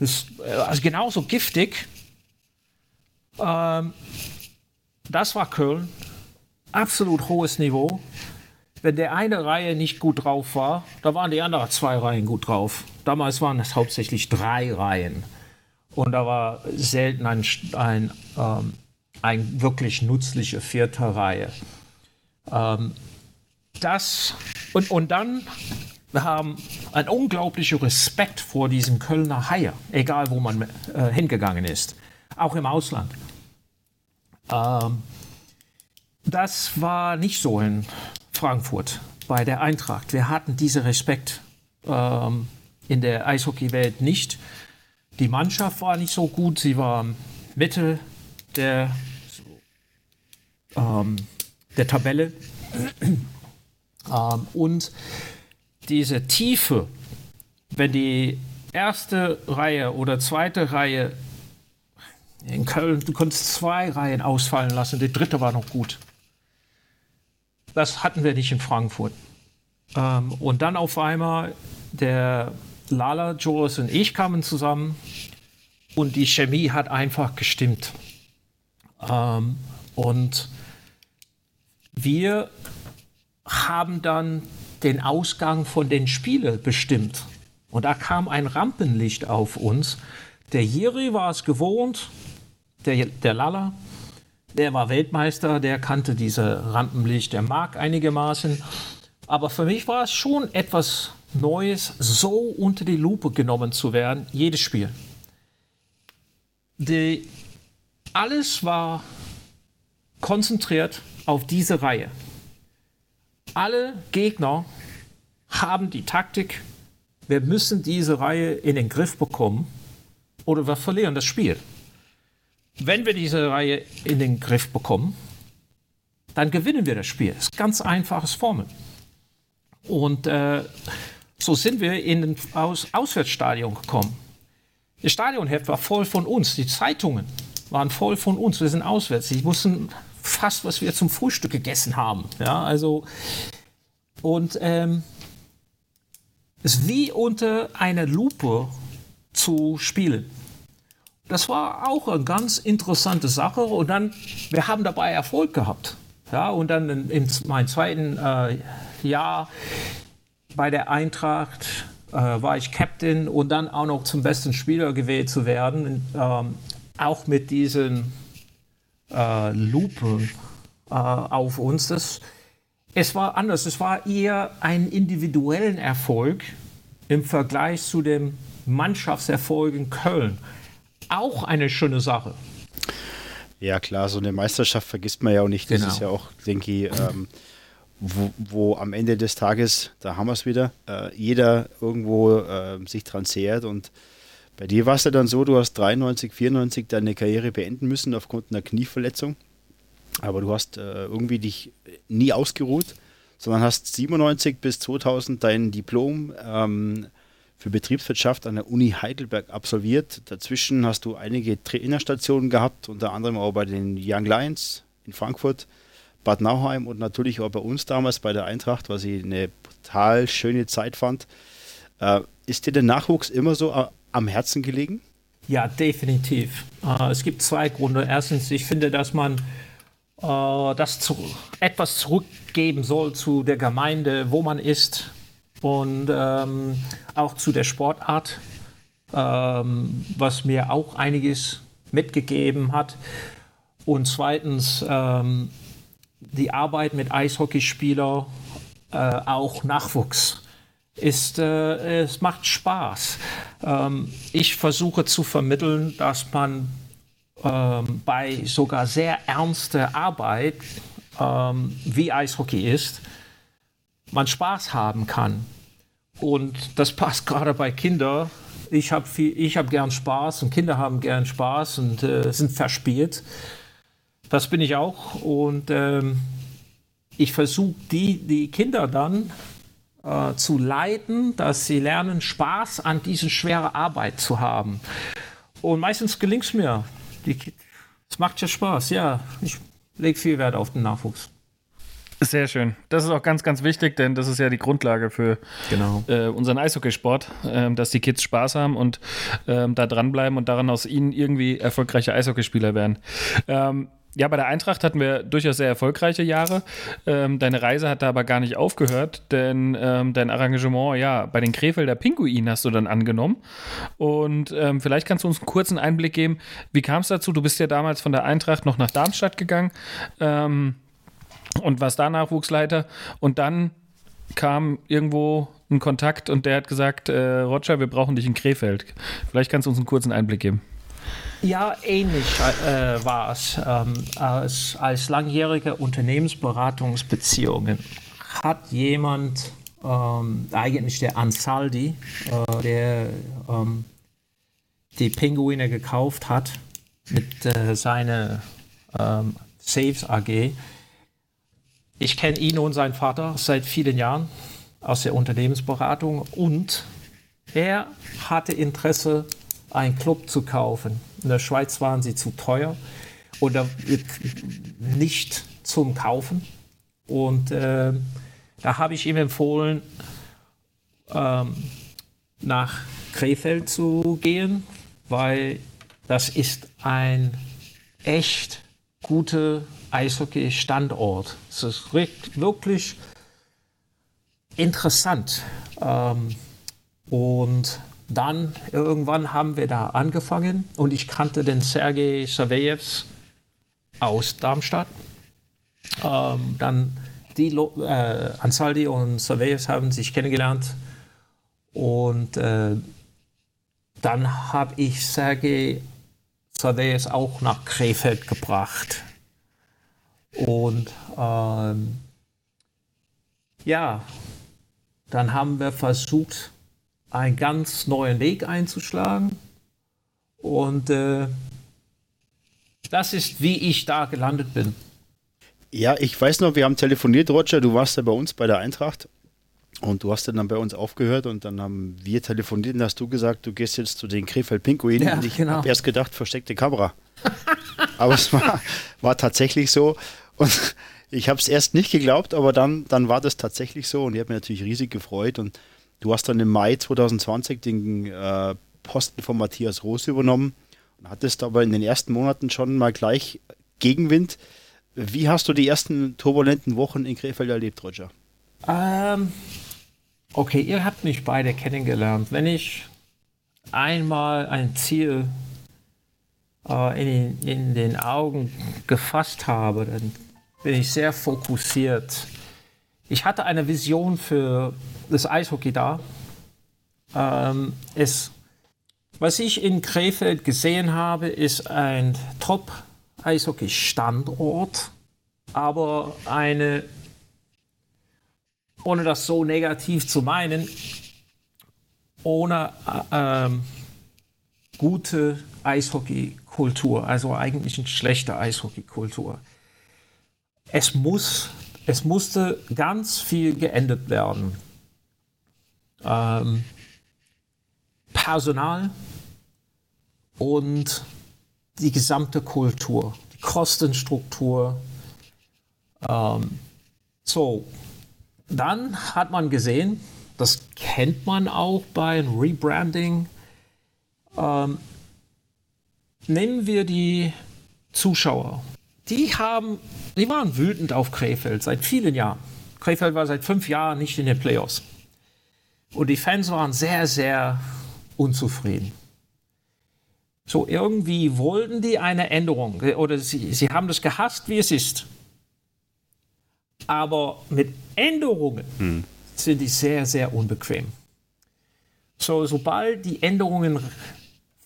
Ist äh, also genauso giftig. Ähm, das war Köln. Absolut hohes Niveau. Wenn der eine Reihe nicht gut drauf war, da waren die anderen zwei Reihen gut drauf. Damals waren es hauptsächlich drei Reihen. Und da war selten ein, ein, ähm, ein wirklich nützliche vierte Reihe. Ähm, das und, und dann wir haben einen unglaublichen Respekt vor diesem Kölner Haie, egal wo man äh, hingegangen ist, auch im Ausland. Ähm, das war nicht so in Frankfurt bei der Eintracht. Wir hatten diesen Respekt ähm, in der Eishockeywelt nicht. Die Mannschaft war nicht so gut, sie war Mitte der, ähm, der Tabelle. ähm, und diese Tiefe, wenn die erste Reihe oder zweite Reihe in Köln, du konntest zwei Reihen ausfallen lassen, die dritte war noch gut. Das hatten wir nicht in Frankfurt. Ähm, und dann auf einmal der Lala, Joris und ich kamen zusammen und die Chemie hat einfach gestimmt. Ähm, und wir haben dann den Ausgang von den Spielen bestimmt. Und da kam ein Rampenlicht auf uns. Der Jiri war es gewohnt, der, der Lala, der war Weltmeister, der kannte diese Rampenlicht, der mag einigermaßen. Aber für mich war es schon etwas Neues, so unter die Lupe genommen zu werden, jedes Spiel. Die, alles war konzentriert auf diese Reihe alle Gegner haben die Taktik wir müssen diese Reihe in den Griff bekommen oder wir verlieren das Spiel. Wenn wir diese Reihe in den Griff bekommen, dann gewinnen wir das Spiel. Das ist ganz einfaches Formel. Und äh, so sind wir in ein Aus Auswärtsstadion gekommen. Das Stadionheft war voll von uns. Die Zeitungen waren voll von uns. Wir sind auswärts. Sie wussten fast, was wir zum Frühstück gegessen haben. Ja, also und ähm, es wie unter einer Lupe zu spielen. Das war auch eine ganz interessante Sache und dann, wir haben dabei Erfolg gehabt. Ja, und dann in, in meinem zweiten äh, Jahr bei der Eintracht äh, war ich Captain und dann auch noch zum besten Spieler gewählt zu werden, ähm, auch mit diesen äh, Lupe äh, auf uns. Das, es war anders. Es war eher ein individuellen Erfolg im Vergleich zu dem Mannschaftserfolg in Köln. Auch eine schöne Sache. Ja, klar, so eine Meisterschaft vergisst man ja auch nicht. Das genau. ist ja auch, denke ich, ähm, wo, wo, am Ende des Tages, da haben wir es wieder, äh, jeder irgendwo äh, sich dran zehrt. Und bei dir war es ja dann so, du hast 93, 94 deine Karriere beenden müssen aufgrund einer Knieverletzung. Aber du hast äh, irgendwie dich nie ausgeruht, sondern hast 97 bis 2000 dein Diplom ähm, für Betriebswirtschaft an der Uni Heidelberg absolviert. Dazwischen hast du einige Trainerstationen gehabt, unter anderem auch bei den Young Lions in Frankfurt, Bad Nauheim und natürlich auch bei uns damals bei der Eintracht, was ich eine total schöne Zeit fand. Äh, ist dir der Nachwuchs immer so äh, am Herzen gelegen? Ja, definitiv. Äh, es gibt zwei Gründe. Erstens, ich finde, dass man äh, das zu, etwas zurückgeben soll zu der Gemeinde, wo man ist und ähm, auch zu der Sportart, ähm, was mir auch einiges mitgegeben hat. Und zweitens ähm, die Arbeit mit Eishockeyspielern, äh, auch Nachwuchs. Ist, äh, es macht Spaß. Ähm, ich versuche zu vermitteln, dass man ähm, bei sogar sehr ernster Arbeit, ähm, wie Eishockey ist, man Spaß haben kann. Und das passt gerade bei Kindern. Ich habe hab gern Spaß und Kinder haben gern Spaß und äh, sind verspielt. Das bin ich auch. Und ähm, ich versuche die, die Kinder dann äh, zu leiten, dass sie lernen, Spaß an dieser schweren Arbeit zu haben. Und meistens gelingt es mir. Es macht ja Spaß, ja. Ich lege viel Wert auf den Nachwuchs. Sehr schön. Das ist auch ganz, ganz wichtig, denn das ist ja die Grundlage für genau. äh, unseren Eishockeysport, äh, dass die Kids Spaß haben und äh, da dranbleiben und daran aus ihnen irgendwie erfolgreiche Eishockeyspieler werden. Ähm, ja, bei der Eintracht hatten wir durchaus sehr erfolgreiche Jahre. Ähm, deine Reise hat da aber gar nicht aufgehört, denn ähm, dein Arrangement, ja, bei den Krefelder Pinguinen hast du dann angenommen. Und ähm, vielleicht kannst du uns einen kurzen Einblick geben, wie kam es dazu? Du bist ja damals von der Eintracht noch nach Darmstadt gegangen ähm, und warst da Nachwuchsleiter. Und dann kam irgendwo ein Kontakt und der hat gesagt, äh, Roger, wir brauchen dich in Krefeld. Vielleicht kannst du uns einen kurzen Einblick geben. Ja, ähnlich äh, war es. Ähm, als, als langjährige Unternehmensberatungsbeziehungen hat jemand, ähm, eigentlich der Ansaldi, äh, der ähm, die Pinguine gekauft hat mit äh, seiner ähm, Saves AG. Ich kenne ihn und seinen Vater seit vielen Jahren aus der Unternehmensberatung und er hatte Interesse, einen Club zu kaufen in der Schweiz waren sie zu teuer oder nicht zum Kaufen. Und äh, da habe ich ihm empfohlen, ähm, nach Krefeld zu gehen, weil das ist ein echt guter Eishockey-Standort. Es ist wirklich interessant. Ähm, und dann irgendwann haben wir da angefangen und ich kannte den Sergei Saveyev aus Darmstadt. Ähm, dann die äh, Ansaldi und Saveyev haben sich kennengelernt und äh, dann habe ich Sergei Saveyev auch nach Krefeld gebracht. Und ähm, ja, dann haben wir versucht, einen ganz neuen Weg einzuschlagen. Und äh, das ist, wie ich da gelandet bin. Ja, ich weiß noch, wir haben telefoniert, Roger, du warst ja bei uns bei der Eintracht und du hast dann bei uns aufgehört und dann haben wir telefoniert und hast du gesagt, du gehst jetzt zu den Krefeld-Pinguinen Ja, und ich genau. habe erst gedacht, versteckte Kamera. aber es war, war tatsächlich so und ich habe es erst nicht geglaubt, aber dann, dann war das tatsächlich so und ich habe mich natürlich riesig gefreut und du hast dann im Mai 2020 den äh, Posten von Matthias Roos übernommen und hattest aber in den ersten Monaten schon mal gleich Gegenwind. Wie hast du die ersten turbulenten Wochen in Krefeld erlebt, Roger? Ähm, okay, ihr habt mich beide kennengelernt. Wenn ich einmal ein Ziel äh, in, in den Augen gefasst habe, dann bin ich sehr fokussiert. Ich hatte eine Vision für das Eishockey da. Ähm, es, was ich in Krefeld gesehen habe, ist ein Top-Eishockey-Standort, aber eine ohne das so negativ zu meinen, ohne äh, ähm, gute Eishockey-Kultur, also eigentlich eine schlechte Eishockey-Kultur. Es muss, es musste ganz viel geändert werden. Ähm, Personal und die gesamte Kultur, die Kostenstruktur. Ähm, so, dann hat man gesehen, das kennt man auch bei einem Rebranding. Ähm, nehmen wir die Zuschauer. Die haben, die waren wütend auf Krefeld seit vielen Jahren. Krefeld war seit fünf Jahren nicht in den Playoffs. Und die Fans waren sehr, sehr unzufrieden. So irgendwie wollten die eine Änderung oder sie, sie haben das gehasst, wie es ist. Aber mit Änderungen sind die sehr, sehr unbequem. So, sobald die Änderungen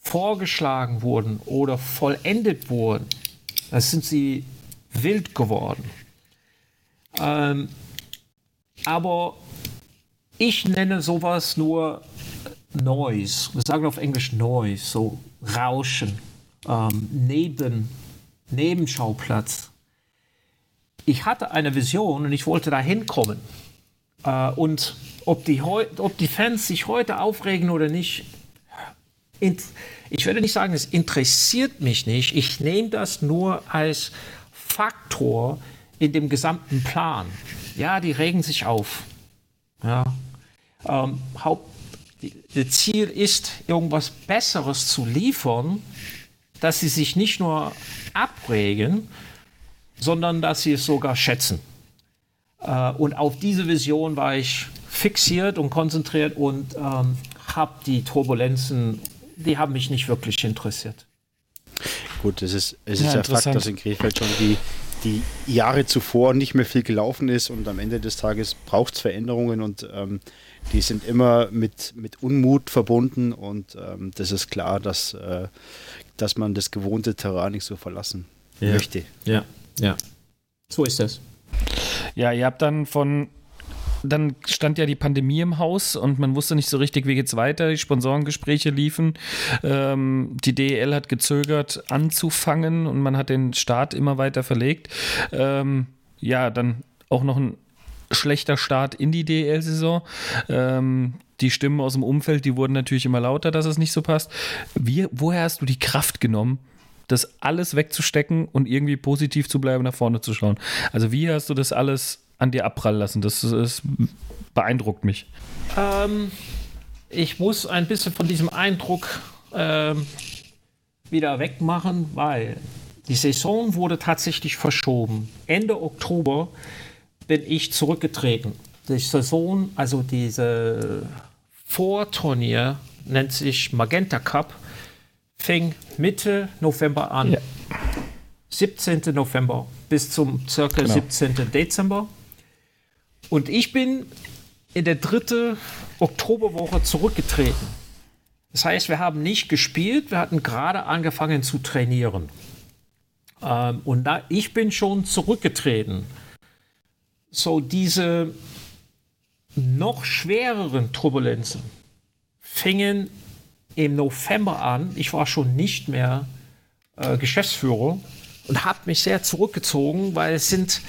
vorgeschlagen wurden oder vollendet wurden, da sind sie wild geworden. Ähm, aber ich nenne sowas nur Noise. Wir sagen auf Englisch Noise, so Rauschen, ähm, Neben, Nebenschauplatz. Ich hatte eine Vision und ich wollte da hinkommen. Äh, und ob die, ob die Fans sich heute aufregen oder nicht, ich würde nicht sagen, es interessiert mich nicht. Ich nehme das nur als Faktor in dem gesamten Plan. Ja, die regen sich auf. Ja. Ähm, Haupt, Ziel ist, irgendwas Besseres zu liefern, dass sie sich nicht nur abregen, sondern dass sie es sogar schätzen. Äh, und auf diese Vision war ich fixiert und konzentriert und ähm, habe die Turbulenzen, die haben mich nicht wirklich interessiert. Gut, es ist, es ist Ja, ja, Fakt, dass in Krefeld schon die, die Jahre zuvor nicht mehr viel gelaufen ist und am Ende des Tages braucht es Veränderungen und ähm, die sind immer mit, mit Unmut verbunden und ähm, das ist klar, dass, äh, dass man das gewohnte Terrain nicht so verlassen Ja. möchte. Ja, ja. So ist das. Ja, ihr habt dann von. Dann stand ja die Pandemie im Haus und man wusste nicht so richtig, wie geht's weiter. Die Sponsorengespräche liefen. Ähm, die DEL hat gezögert anzufangen und man hat den Start immer weiter verlegt. Ähm, ja, dann auch noch ein schlechter Start in die DEL-Saison. Ähm, die Stimmen aus dem Umfeld, die wurden natürlich immer lauter, dass es nicht so passt. Wie, woher hast du die Kraft genommen, das alles wegzustecken und irgendwie positiv zu bleiben, nach vorne zu schauen. Also wie hast du das alles an dir abprallen lassen? Das, ist, beeindruckt mich. Ähm, ich muss ein bisschen von diesem Eindruck ähm, wieder wegmachen, weil die Saison wurde tatsächlich verschoben. Ende Oktober bin ich zurückgetreten. Die Saison, also diese Vorturnier, nennt sich Magenta Cup, fing Mitte November an. Ja. 17. November bis zum circa Genau. 17. Dezember. Und ich bin in der dritten Oktoberwoche zurückgetreten. Das heißt, wir haben nicht gespielt, wir hatten gerade angefangen zu trainieren. Ähm, und da, ich bin schon zurückgetreten. So diese noch schwereren Turbulenzen, fingen im November an. Ich war schon nicht mehr äh, Geschäftsführer und habe mich sehr zurückgezogen, weil es sind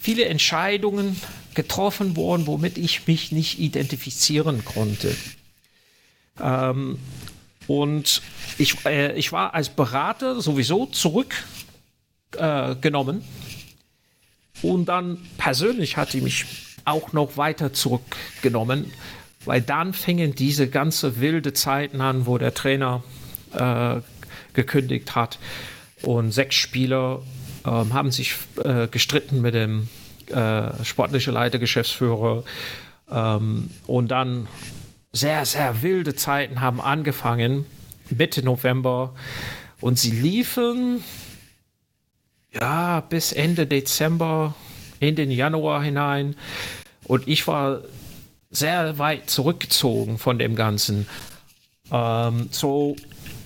viele Entscheidungen getroffen worden, womit ich mich nicht identifizieren konnte. Ähm, und ich, äh, ich war als Berater sowieso zurückgenommen. Äh, und dann persönlich hatte ich mich auch noch weiter zurückgenommen, weil dann fingen diese ganze wilde Zeiten an, wo der Trainer äh, gekündigt hat und sechs Spieler äh, haben sich äh, gestritten mit dem äh, sportlichen Leiter, Geschäftsführer ähm, und dann sehr, sehr wilde Zeiten haben angefangen, Mitte November und sie liefen ja bis Ende Dezember in den Januar hinein und ich war sehr weit zurückgezogen von dem Ganzen. Ähm, so,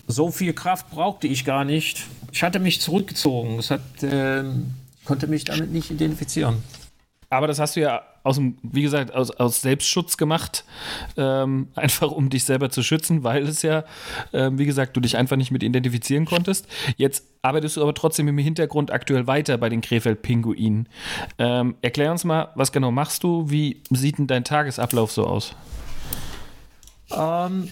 so viel Kraft brauchte ich gar nicht. Ich hatte mich zurückgezogen. Es hat, ähm, konnte mich damit nicht identifizieren. Aber das hast du ja aus dem, wie gesagt, aus, aus Selbstschutz gemacht, ähm, einfach um dich selber zu schützen, weil es ja, ähm, wie gesagt, du dich einfach nicht mit identifizieren konntest. Jetzt arbeitest du aber trotzdem im Hintergrund aktuell weiter bei den Krefeld-Pinguinen. Ähm, erklär uns mal, was genau machst du? Wie sieht denn dein Tagesablauf so aus? Ähm,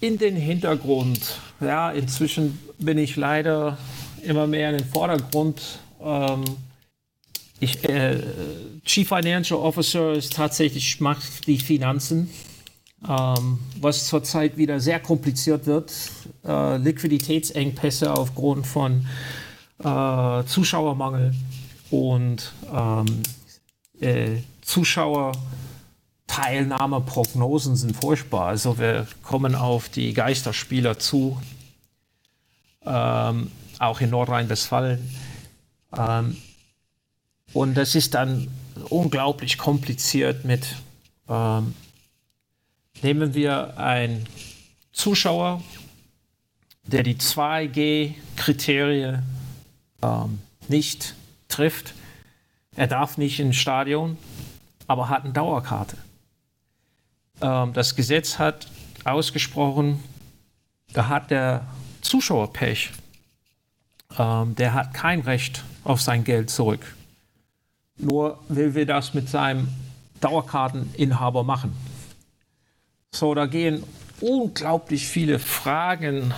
in den Hintergrund. Ja, inzwischen bin ich leider immer mehr in den Vordergrund. Ähm, ich, äh, Chief Financial Officer ist tatsächlich macht die Finanzen, ähm, was zurzeit wieder sehr kompliziert wird. Äh, Liquiditätsengpässe aufgrund von äh, Zuschauermangel und ähm, äh, Zuschauerteilnahmeprognosen sind furchtbar. Also wir kommen auf die Geisterspieler zu, ähm, auch in Nordrhein-Westfalen. Ähm, und das ist dann unglaublich kompliziert mit, ähm, nehmen wir einen Zuschauer, der die 2G-Kriterien ähm, nicht trifft. Er darf nicht ins Stadion, aber hat eine Dauerkarte. Ähm, das Gesetz hat ausgesprochen, da hat der Zuschauer Pech. Ähm, der hat kein Recht auf sein Geld zurück. Nur will wir das mit seinem Dauerkarteninhaber machen. So, da gehen unglaublich viele Fragen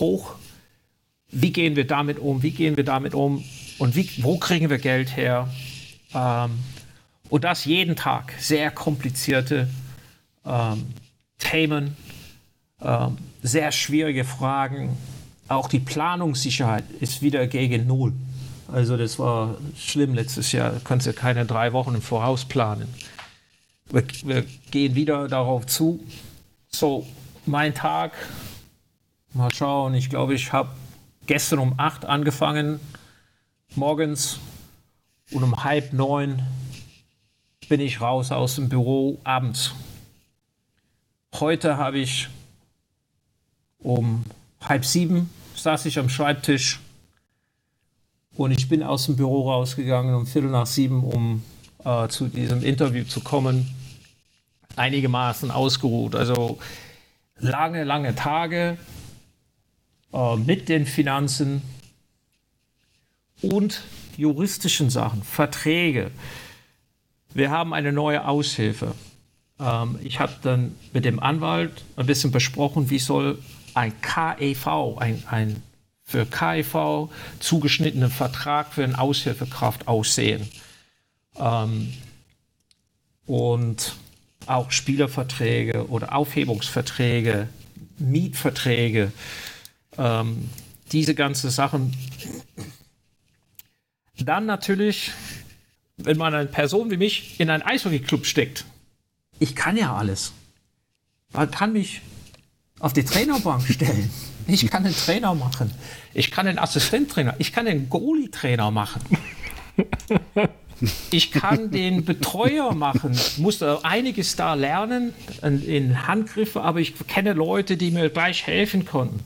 hoch. Wie gehen wir damit um? Wie gehen wir damit um? Und wie, wo kriegen wir Geld her? Ähm, und das jeden Tag. Sehr komplizierte ähm, Themen, ähm, sehr schwierige Fragen. Auch die Planungssicherheit ist wieder gegen Null. Also das war schlimm letztes Jahr. Du kannst ja keine drei Wochen im Voraus planen. Wir, wir gehen wieder darauf zu. So, mein Tag. Mal schauen. Ich glaube, ich habe gestern um acht angefangen, morgens. Und um halb neun bin ich raus aus dem Büro abends. Heute habe ich um halb sieben saß ich am Schreibtisch und ich bin aus dem Büro rausgegangen um Viertel nach sieben, um äh, zu diesem Interview zu kommen. Einigermaßen ausgeruht. Also lange, lange Tage äh, mit den Finanzen und juristischen Sachen, Verträge. Wir haben eine neue Aushilfe. Ähm, ich habe dann mit dem Anwalt ein bisschen besprochen, wie soll ein KEV, ein, ein für KIV zugeschnittenen Vertrag für eine Aushilfekraft aussehen. Ähm, und auch Spielerverträge oder Aufhebungsverträge, Mietverträge, ähm, diese ganzen Sachen. Dann natürlich, wenn man eine Person wie mich in einen Eishockeyclub steckt, ich kann ja alles. Man kann mich auf die Trainerbank stellen. Ich kann einen Trainer machen. Ich kann einen Assistenttrainer. Ich kann einen Goalie-Trainer machen. Ich kann den Betreuer machen. Musste einiges da lernen in Handgriffe, aber ich kenne Leute, die mir gleich helfen konnten.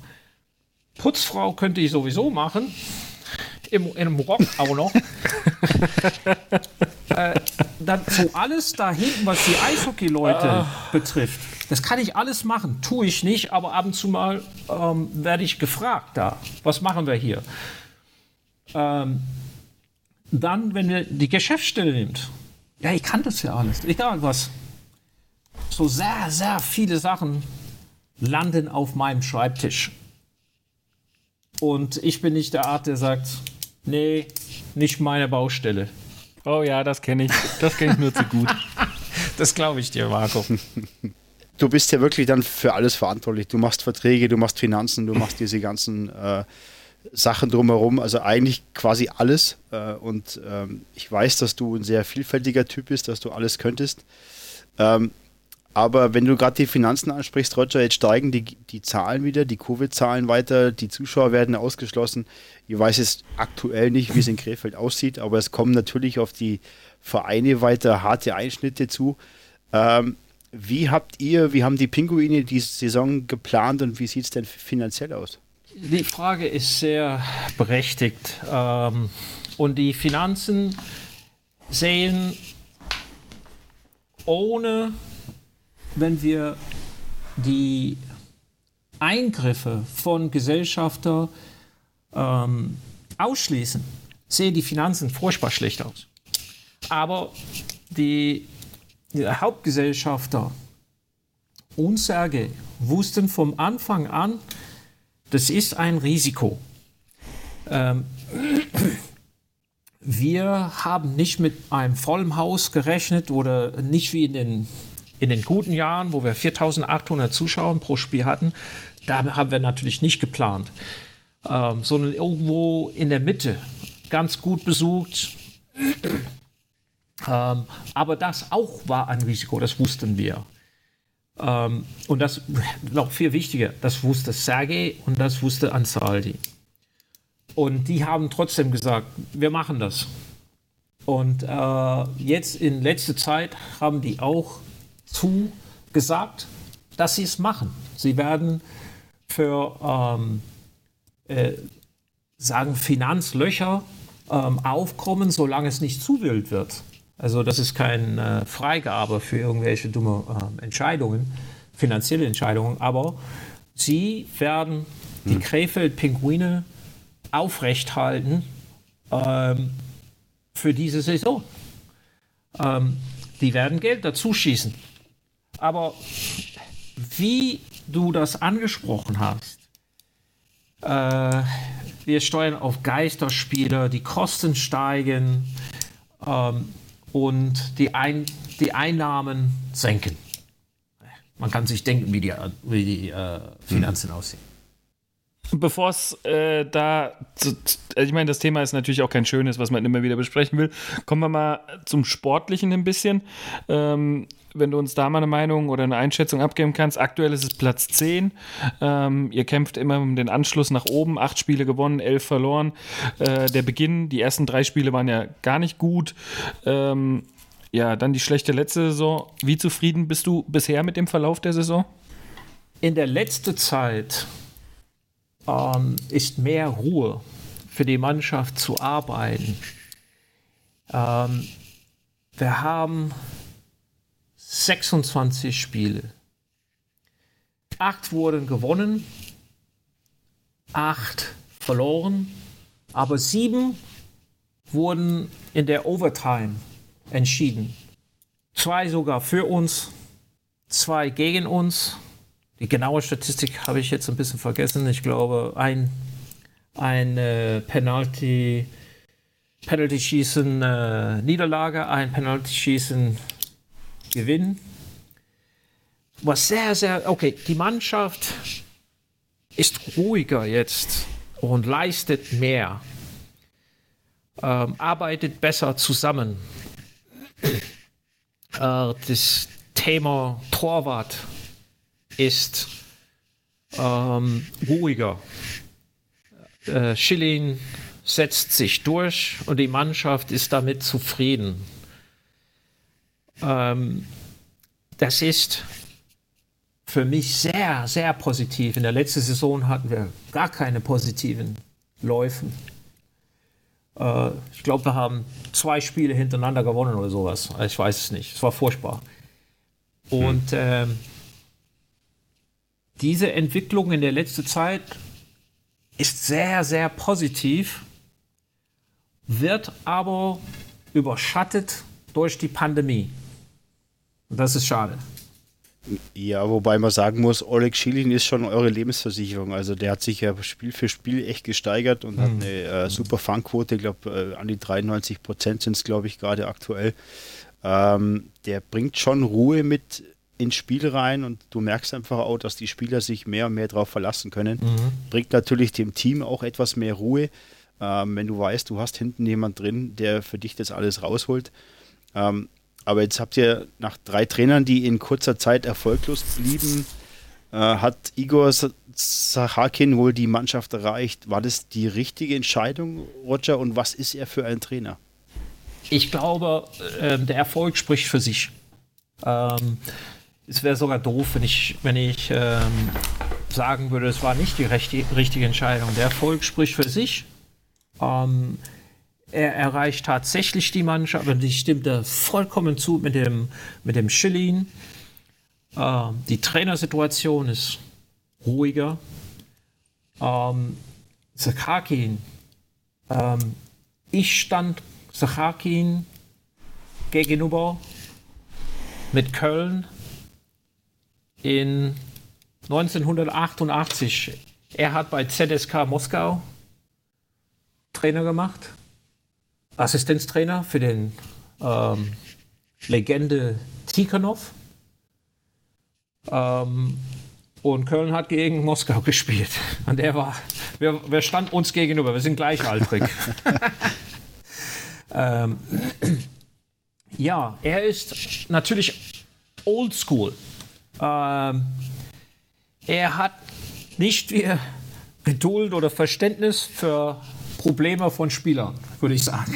Putzfrau könnte ich sowieso machen. Im, einem Rock auch noch. äh, dann so alles da hinten, was die Eishockey-Leute ah. betrifft, das kann ich alles machen. Tue ich nicht, aber ab und zu mal ähm, werde ich gefragt da. Was machen wir hier? Ähm, dann, wenn wir die Geschäftsstelle nimmt, ja, ich kann das ja alles, egal was. So sehr, sehr viele Sachen landen auf meinem Schreibtisch. Und ich bin nicht der Art, der sagt, nee, nicht meine Baustelle. Oh ja, das kenne ich. Das kenne ich nur zu gut. das glaube ich dir, Marco du bist ja wirklich dann für alles verantwortlich. Du machst Verträge, du machst Finanzen, du machst diese ganzen äh, Sachen drumherum, also eigentlich quasi alles. Äh, und ähm, ich weiß, dass du ein sehr vielfältiger Typ bist, dass du alles könntest. Ähm, aber wenn du gerade die Finanzen ansprichst, Roger, jetzt steigen die, die Zahlen wieder, die Covid-Zahlen weiter, die Zuschauer werden ausgeschlossen. Ich weiß jetzt aktuell nicht, wie es in Krefeld aussieht, aber es kommen natürlich auf die Vereine weiter harte Einschnitte zu. Ähm, wie habt ihr, wie haben die Pinguine die Saison geplant und wie sieht es denn finanziell aus? Die Frage ist sehr berechtigt. Ähm, und die Finanzen sehen ohne, wenn wir die Eingriffe von Gesellschafter ähm, ausschließen, sehen die Finanzen furchtbar schlecht aus. Aber die der Hauptgesellschafter und Sergei wussten vom Anfang an, das ist ein Risiko. Ähm, wir haben nicht mit einem vollen Haus gerechnet oder nicht wie in den, in den guten Jahren, wo wir 4800 Zuschauer pro Spiel hatten. Da haben wir natürlich nicht geplant, ähm, sondern irgendwo in der Mitte, ganz gut besucht. Ähm, aber das auch war ein Risiko, das wussten wir. Ähm, und das noch viel wichtiger, das wusste Sergei und das wusste Ansaldi. Und die haben trotzdem gesagt, wir machen das. Und äh, jetzt in letzter Zeit haben die auch zugesagt, dass sie es machen. Sie werden für ähm, äh, sagen Finanzlöcher ähm, aufkommen, solange es nicht zu wild wird. Also das ist keine äh, Freigabe für irgendwelche dumme äh, Entscheidungen, finanzielle Entscheidungen, aber sie werden die hm. Krefeld-Pinguine aufrechthalten ähm, für diese Saison. Ähm, die werden Geld dazu schießen. Aber wie du das angesprochen hast, äh, wir steuern auf Geisterspiele, die Kosten steigen. Ähm, und die, Ein die Einnahmen senken. Man kann sich denken, wie die, wie die äh, Finanzen mhm. aussehen. Bevor es äh, da, zu, also ich meine, das Thema ist natürlich auch kein schönes, was man immer wieder besprechen will. Kommen wir mal zum Sportlichen ein bisschen. Ähm, wenn du uns da mal eine Meinung oder eine Einschätzung abgeben kannst. Aktuell ist es Platz 10. Ähm, ihr kämpft immer um den Anschluss nach oben. Acht Spiele gewonnen, elf verloren. Äh, der Beginn, die ersten drei Spiele waren ja gar nicht gut. Ähm, ja, dann die schlechte letzte Saison. Wie zufrieden bist du bisher mit dem Verlauf der Saison? In der letzten Zeit ähm, ist mehr Ruhe für die Mannschaft zu arbeiten. Ähm, wir haben 26 Spiele. Acht wurden gewonnen, acht verloren, aber sieben wurden in der Overtime entschieden. Zwei sogar für uns, zwei gegen uns. Die genaue Statistik habe ich jetzt ein bisschen vergessen. Ich glaube, ein, ein äh, Penalty, Penalty Schießen äh, Niederlage, ein Penalty Schießen Gewinn. Was sehr, sehr, okay, die Mannschaft ist ruhiger jetzt und leistet mehr, ähm, arbeitet besser zusammen. Äh, das Thema Torwart ist ähm, ruhiger. Äh, Schilling setzt sich durch und die Mannschaft ist damit zufrieden. Ähm, das ist für mich sehr, sehr positiv. In der letzten Saison hatten wir gar keine positiven Läufen. Äh, ich glaube, wir haben zwei Spiele hintereinander gewonnen oder sowas. Ich weiß es nicht. Es war furchtbar. Und ähm, diese Entwicklung in der letzten Zeit ist sehr, sehr positiv, wird aber überschattet durch die Pandemie. Und das ist schade. Ja, wobei man sagen muss, Oleg Schilin ist schon eure Lebensversicherung. Also der hat sich ja Spiel für Spiel echt gesteigert und mhm. hat eine äh, super Fangquote. Ich glaube, äh, an die 93 Prozent sind es, glaube ich, gerade aktuell. Ähm, der bringt schon Ruhe mit ins Spiel rein und du merkst einfach auch, dass die Spieler sich mehr und mehr darauf verlassen können. Mhm. Bringt natürlich dem Team auch etwas mehr Ruhe, ähm, wenn du weißt, du hast hinten jemand drin, der für dich das alles rausholt. Ähm, aber jetzt habt ihr nach drei Trainern, die in kurzer Zeit erfolglos blieben, äh, hat Igor Sachakin wohl die Mannschaft erreicht. War das die richtige Entscheidung, Roger? Und was ist er für ein Trainer? Ich glaube, äh, der Erfolg spricht für sich. Ähm, es wäre sogar doof, wenn ich, wenn ich ähm, sagen würde, es war nicht die rechte, richtige Entscheidung. Der Erfolg spricht für sich. Ähm, er erreicht tatsächlich die Mannschaft und ich stimmte vollkommen zu mit dem, mit dem Schillin. Ähm, die Trainersituation ist ruhiger. Ähm, Sakhakin. Ähm, ich stand Sakhakin gegenüber mit Köln in 1988. Er hat bei ZSK Moskau Trainer gemacht, Assistenztrainer für den ähm, Legende Tikhonov. Ähm, und Köln hat gegen Moskau gespielt. Und er war, wir, wir standen uns gegenüber, wir sind gleichaltrig. ähm, ja, er ist natürlich oldschool. Ähm, er hat nicht wie Geduld oder Verständnis für Probleme von Spielern, würde ich sagen.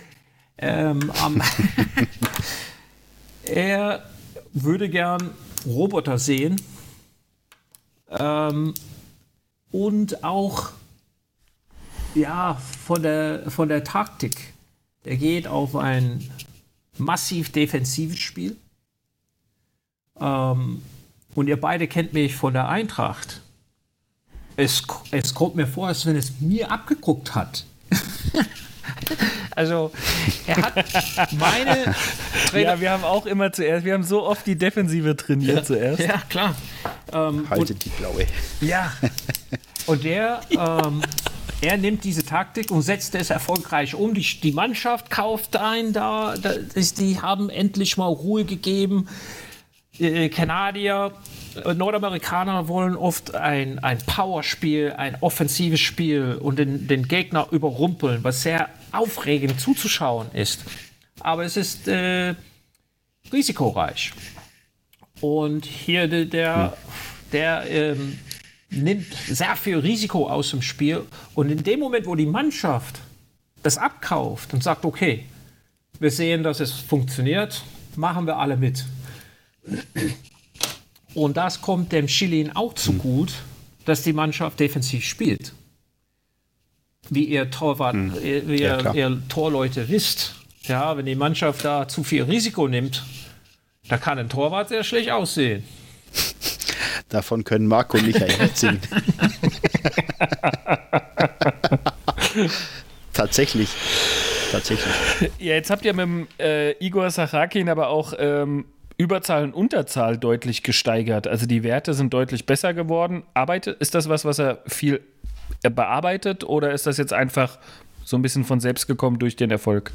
ähm, um, er würde gern Roboter sehen ähm, und auch ja, von der, von der Taktik. Er geht auf ein massiv defensives Spiel. Ähm, und ihr beide kennt mich von der Eintracht. Es, es kommt mir vor, als wenn es mir abgeguckt hat. also, er hat meine Trainer. Ja, wir haben auch immer zuerst, wir haben so oft die Defensive trainiert ja, zuerst. Ja, klar. Ähm, Haltet und, die blaue. Ja. Und der, ähm, er nimmt diese Taktik und setzt es erfolgreich um. Die, die Mannschaft kauft ein, da, da ist, die haben endlich mal Ruhe gegeben. Äh, Kanadier, äh, Nordamerikaner wollen oft ein, ein Powerspiel, ein offensives Spiel und den, den Gegner überrumpeln, was sehr aufregend zuzuschauen ist. Aber es ist äh, risikoreich. Und hier der, der, der ähm, nimmt sehr viel Risiko aus dem Spiel. Und in dem Moment, wo die Mannschaft das abkauft und sagt, okay, wir sehen, dass es funktioniert, machen wir alle mit. Und das kommt dem Chilin auch zu hm. gut, dass die Mannschaft defensiv spielt. Wie ihr Torwart, hm. wie ja, ihr, ihr Torleute wisst, ja, wenn die Mannschaft da zu viel Risiko nimmt, da kann ein Torwart sehr schlecht aussehen. Davon können Marco und Lied singen. Tatsächlich. Tatsächlich. Ja, jetzt habt ihr mit dem äh, Igor Sachakin aber auch ähm, Überzahl und Unterzahl deutlich gesteigert. Also die Werte sind deutlich besser geworden. Arbeitet, ist das was, was er viel äh, bearbeitet oder ist das jetzt einfach so ein bisschen von selbst gekommen durch den Erfolg?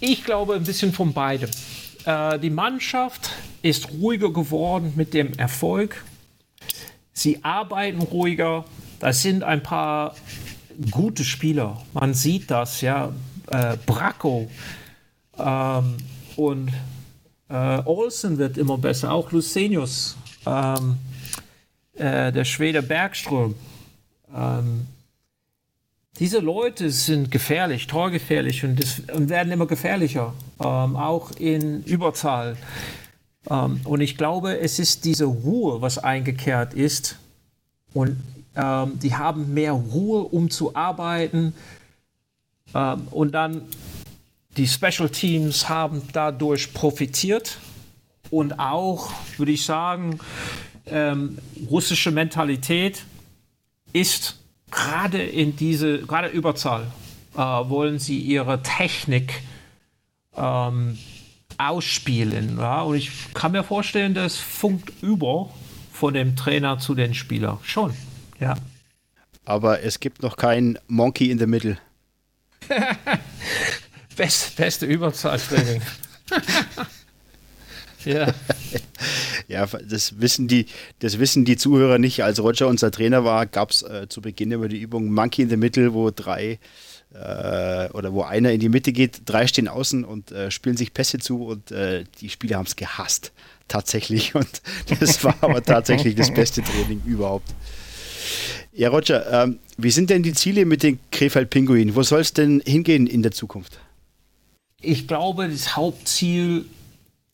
Ich glaube ein bisschen von beidem. Äh, die Mannschaft ist ruhiger geworden mit dem Erfolg. Sie arbeiten ruhiger. Das sind ein paar gute Spieler. Man sieht das, ja. Äh, Bracco ähm, und äh, Olsen wird immer besser, auch Lucenius, ähm, äh, der Schwede Bergström. Ähm, diese Leute sind gefährlich, torgefährlich und, und werden immer gefährlicher, ähm, auch in Überzahl. Ähm, und ich glaube, es ist diese Ruhe, was eingekehrt ist. Und ähm, die haben mehr Ruhe, um zu arbeiten. Ähm, und dann die Special Teams haben dadurch profitiert und auch, würde ich sagen, ähm, russische Mentalität ist gerade in diese, gerade Überzahl, äh, wollen sie ihre Technik ähm, ausspielen. Ja? Und ich kann mir vorstellen, das funkt über von dem Trainer zu den Spielern. Schon, ja. Aber es gibt noch kein Monkey in the Middle. Best, beste Überzahltraining. ja. ja, das wissen, die, das wissen die Zuhörer nicht. Als Roger unser Trainer war, gab es äh, zu Beginn immer die Übung Monkey in the Middle, wo drei äh, oder wo einer in die Mitte geht, drei stehen außen und äh, spielen sich Pässe zu und äh, die Spieler haben es gehasst. Tatsächlich. Und das war aber tatsächlich das beste Training überhaupt. Ja, Roger, ähm, wie sind denn die Ziele mit den Krefeld-Pinguinen? Wo soll es denn hingehen in der Zukunft? Ich glaube, das Hauptziel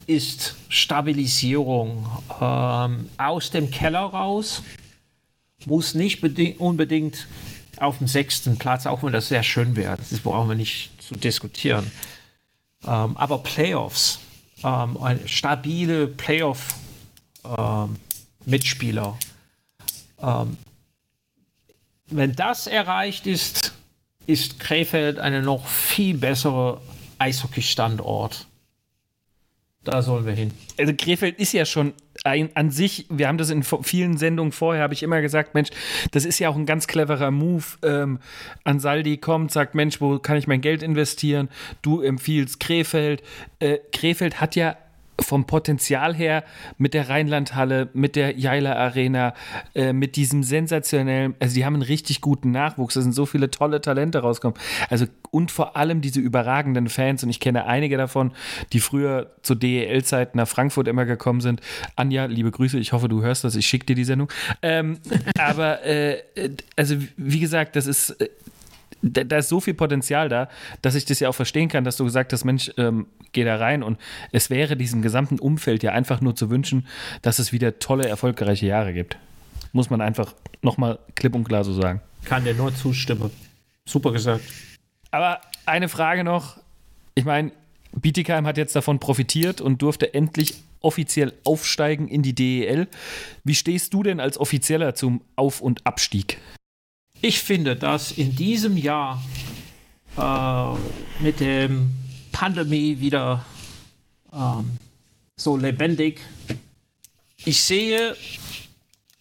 ist Stabilisierung. Ähm, aus dem Keller raus muss nicht unbedingt auf dem sechsten Platz, auch wenn das sehr schön wäre. Das brauchen wir nicht zu diskutieren. Ähm, aber Playoffs, ähm, stabile Playoff-Mitspieler. Ähm, ähm, wenn das erreicht ist, ist Krefeld eine noch viel bessere Eishockey-Standort da sollen wir hin. Also Krefeld ist ja schon ein, an sich, wir haben das in vielen Sendungen vorher, habe ich immer gesagt, Mensch, das ist ja auch ein ganz cleverer Move. Ähm, Ansaldi kommt, sagt, Mensch, wo kann ich mein Geld investieren? Du empfiehlst Krefeld. Äh, Krefeld hat ja vom Potenzial her mit der Rheinlandhalle, mit der Jaila Arena, äh, mit diesem sensationellen, also die haben einen richtig guten Nachwuchs, da sind so viele tolle Talente rausgekommen. Also und vor allem diese überragenden Fans und ich kenne einige davon, die früher zu DEL-Zeiten nach Frankfurt immer gekommen sind. Anja, liebe Grüße, ich hoffe, du hörst das, ich schicke dir die Sendung. Ähm, aber äh, also wie gesagt, das ist äh, da, da, ist so viel Potenzial da, dass ich das ja auch verstehen kann, dass du gesagt hast, Mensch, ähm, geh da rein und es wäre diesem gesamten Umfeld ja einfach nur zu wünschen, dass es wieder tolle, erfolgreiche Jahre gibt. Muss man einfach nochmal klipp und klar so sagen. Kann dir nur zustimmen. Super gesagt. Aber eine Frage noch. Ich meine, Bietigheim hat jetzt davon profitiert und durfte endlich offiziell aufsteigen in die DEL. Wie stehst du denn als Offizieller zum Auf- und Abstieg? Ich finde, dass in diesem Jahr äh, mit der Pandemie wieder ähm, so lebendig, ich sehe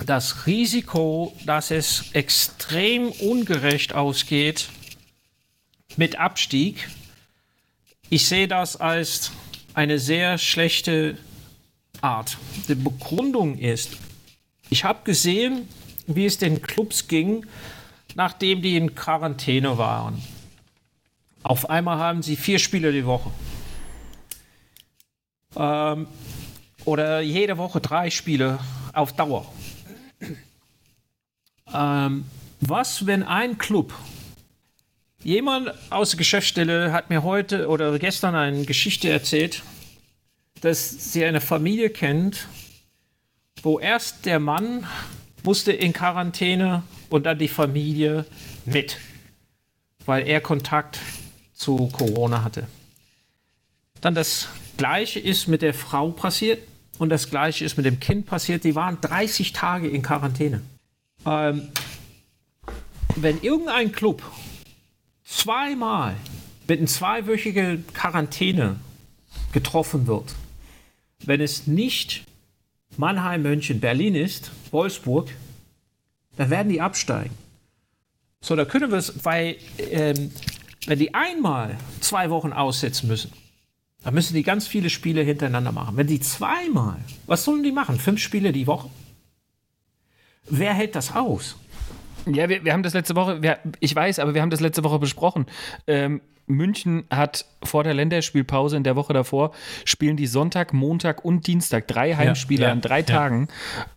das Risiko, dass es extrem ungerecht ausgeht mit Abstieg. Ich sehe das als eine sehr schlechte Art. Die Begründung ist, ich habe gesehen, wie es den Clubs ging, nachdem die in Quarantäne waren. Auf einmal haben sie vier Spiele die Woche. Ähm, oder jede Woche drei Spiele auf Dauer. Ähm, was, wenn ein Club, jemand aus der Geschäftsstelle hat mir heute oder gestern eine Geschichte erzählt, dass sie eine Familie kennt, wo erst der Mann musste in Quarantäne und dann die Familie mit, weil er Kontakt zu Corona hatte. Dann das Gleiche ist mit der Frau passiert und das Gleiche ist mit dem Kind passiert. Die waren 30 Tage in Quarantäne. Ähm, wenn irgendein Club zweimal mit einer zweiwöchigen Quarantäne getroffen wird, wenn es nicht Mannheim, München, Berlin ist, Wolfsburg, dann werden die absteigen. So, da können wir es, weil ähm, wenn die einmal zwei Wochen aussetzen müssen, dann müssen die ganz viele Spiele hintereinander machen. Wenn die zweimal, was sollen die machen? Fünf Spiele die Woche? Wer hält das aus? Ja, wir, wir haben das letzte Woche, wir, ich weiß, aber wir haben das letzte Woche besprochen. Ähm, München hat vor der Länderspielpause in der Woche davor, spielen die Sonntag, Montag und Dienstag drei Heimspiele ja, ja, an drei ja. Tagen.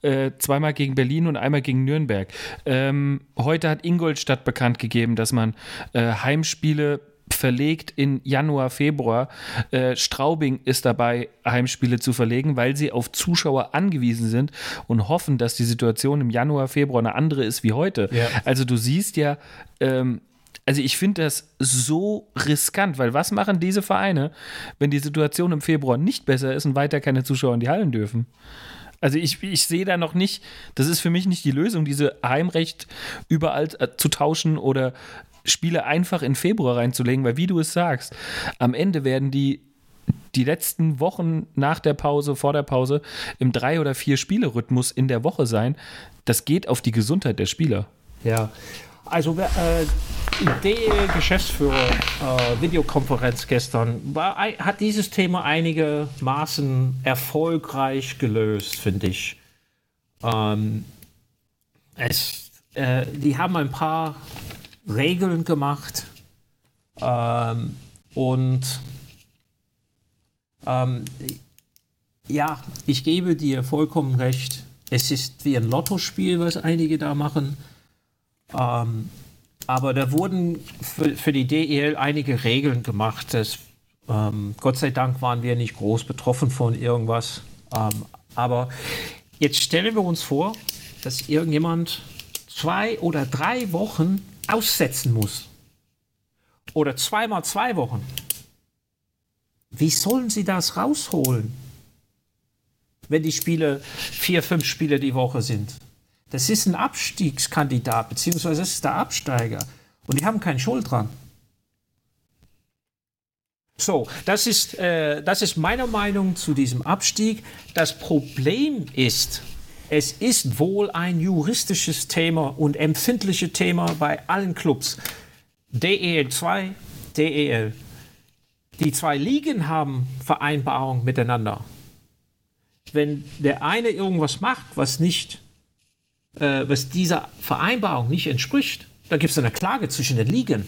Äh, zweimal gegen Berlin und einmal gegen Nürnberg. Ähm, heute hat Ingolstadt bekannt gegeben, dass man äh, Heimspiele verlegt in Januar, Februar. Äh, Straubing ist dabei, Heimspiele zu verlegen, weil sie auf Zuschauer angewiesen sind und hoffen, dass die Situation im Januar, Februar eine andere ist wie heute. Also du siehst ja, ähm, also ich finde das so riskant, weil was machen diese Vereine, wenn die Situation im Februar nicht besser ist und weiter keine Zuschauer in die Hallen dürfen? Also ich, ich sehe da noch nicht, das ist für mich nicht die Lösung, diese Heimrecht überall äh, zu tauschen oder Spiele einfach in Februar reinzulegen, weil wie du es sagst, am Ende werden die die letzten Wochen nach der Pause, vor der Pause im drei oder vier Spiele-Rhythmus in der Woche sein. Das geht auf die Gesundheit der Spieler. Ja, also äh, der Geschäftsführer äh, Videokonferenz gestern war, hat dieses Thema einigermaßen erfolgreich gelöst, finde ich. Ähm, es, äh, die haben ein paar Regeln gemacht ähm, und ähm, ja, ich gebe dir vollkommen recht. Es ist wie ein Lottospiel, was einige da machen. Ähm, aber da wurden für, für, die DEL einige Regeln gemacht. Das, ähm, Gott sei Dank waren wir nicht groß betroffen von irgendwas. Ähm, aber jetzt stellen wir uns vor, dass irgendjemand zwei oder drei Wochen aussetzen muss. Oder zweimal zwei Wochen. Wie sollen sie das rausholen, wenn die Spiele vier, fünf Spiele die Woche sind? Das ist ein Abstiegskandidat, beziehungsweise das ist der Absteiger. Und die haben keine Schuld dran. So, das ist, äh, das ist meine Meinung zu diesem Abstieg. Das Problem ist, es ist wohl ein juristisches Thema und empfindliches Thema bei allen Clubs. DEL 2, DEL. Die zwei Ligen haben Vereinbarungen miteinander. Wenn der eine irgendwas macht, was nicht äh, was dieser Vereinbarung nicht entspricht, dann gibt es eine Klage zwischen den Ligen.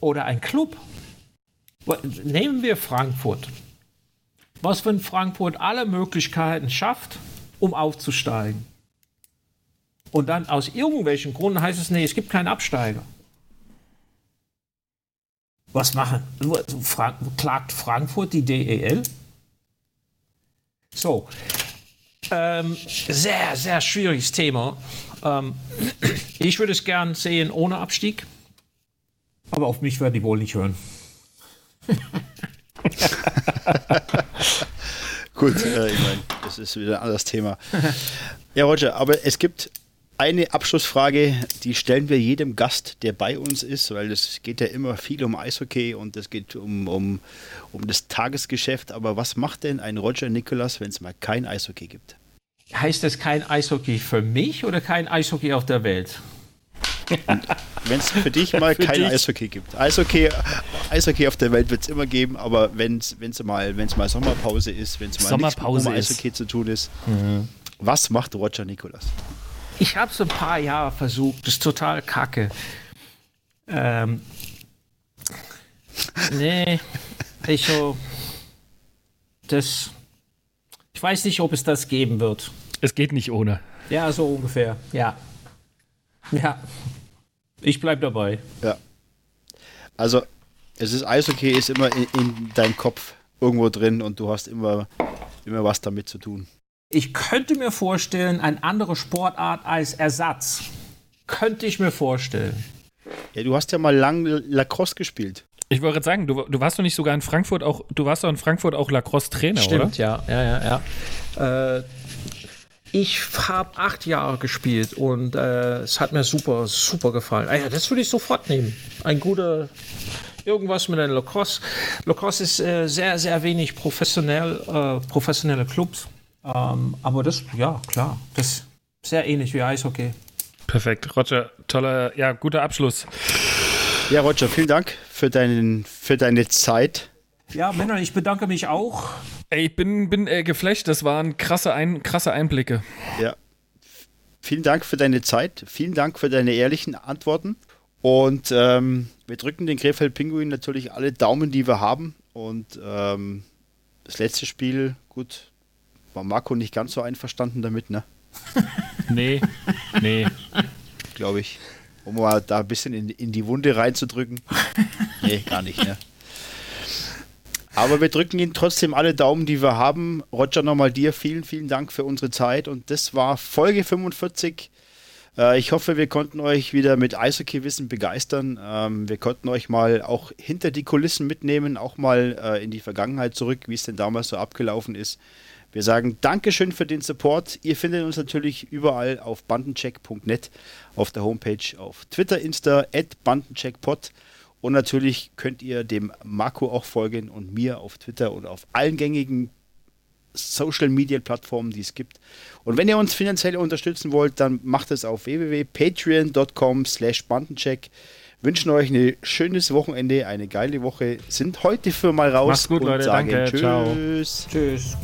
Oder ein Club. Nehmen wir Frankfurt. Was, wenn Frankfurt alle Möglichkeiten schafft, um aufzusteigen? Und dann aus irgendwelchen Gründen heißt es, nee, es gibt keinen Absteiger. Was machen? Frank klagt Frankfurt die DEL? So, ähm, sehr, sehr schwieriges Thema. Ähm, ich würde es gern sehen ohne Abstieg. Aber auf mich werden die wohl nicht hören. Gut, äh, ich meine, das ist wieder ein anderes Thema. Ja, Roger, aber es gibt eine Abschlussfrage, die stellen wir jedem Gast, der bei uns ist, weil es geht ja immer viel um Eishockey und es geht um, um, um das Tagesgeschäft. Aber was macht denn ein Roger Nicholas, wenn es mal kein Eishockey gibt? Heißt das kein Eishockey für mich oder kein Eishockey auf der Welt? Wenn es für dich mal für kein dich? Eishockey gibt. Eishockey, Eishockey auf der Welt wird es immer geben, aber wenn es mal, mal Sommerpause ist, wenn es mal nichts mit Eishockey zu tun ist, mhm. was macht Roger Nicholas? Ich habe es ein paar Jahre versucht. Das ist total kacke. Ähm, nee, ich so. Das. Ich weiß nicht, ob es das geben wird. Es geht nicht ohne. Ja, so ungefähr. Ja. Ja. Ich bleib dabei. Ja. Also, es ist Eishockey ist immer in, in deinem Kopf irgendwo drin und du hast immer, immer was damit zu tun. Ich könnte mir vorstellen, eine andere Sportart als Ersatz. Könnte ich mir vorstellen. Ja, du hast ja mal lang Lacrosse gespielt. Ich wollte gerade sagen, du, du, warst doch nicht sogar in Frankfurt auch, du warst doch in Frankfurt auch Lacrosse-Trainer, oder? Stimmt, ja, ja, ja, ja. Äh, ich habe acht Jahre gespielt und äh, es hat mir super, super gefallen. Ah ja, das würde ich sofort nehmen. Ein guter, irgendwas mit einem Lacrosse. Lacrosse ist äh, sehr, sehr wenig professionell, äh, professionelle Clubs. Ähm, aber das, ja, klar, das ist sehr ähnlich wie Eishockey. Perfekt. Roger, toller, ja, guter Abschluss. Ja, Roger, vielen Dank für, deinen, für deine Zeit. Ja, Männer, ich bedanke mich auch. Ey, ich bin, bin äh, geflasht. Das waren krasse, Ein krasse Einblicke. Ja. Vielen Dank für deine Zeit. Vielen Dank für deine ehrlichen Antworten. Und ähm, wir drücken den Krefeld Pinguin natürlich alle Daumen, die wir haben. Und ähm, das letzte Spiel, gut, war Marco nicht ganz so einverstanden damit, ne? nee, nee. Glaube ich. Um mal da ein bisschen in, in die Wunde reinzudrücken. nee, gar nicht, ne? Aber wir drücken Ihnen trotzdem alle Daumen, die wir haben. Roger, nochmal dir vielen, vielen Dank für unsere Zeit. Und das war Folge 45 Äh, ich hoffe, wir konnten euch wieder mit Eishockey-Wissen begeistern. Ähm, wir konnten euch mal auch hinter die Kulissen mitnehmen, auch mal äh, in die Vergangenheit zurück, wie es denn damals so abgelaufen ist. Wir sagen Dankeschön für den Support. Ihr findet uns natürlich überall auf bandencheck.net, auf der Homepage, auf Twitter, Insta, at bandencheckpod. Und natürlich könnt ihr dem Marco auch folgen und mir auf Twitter und auf allen gängigen Social Media Plattformen, die es gibt. Und wenn ihr uns finanziell unterstützen wollt, dann macht es auf www.patreon.com slash Bandencheck. Wünschen euch ein schönes Wochenende, eine geile Woche. Sind heute für mal raus. Macht's gut, und Leute. sagen Danke. Tschüss. Ciao. Tschüss.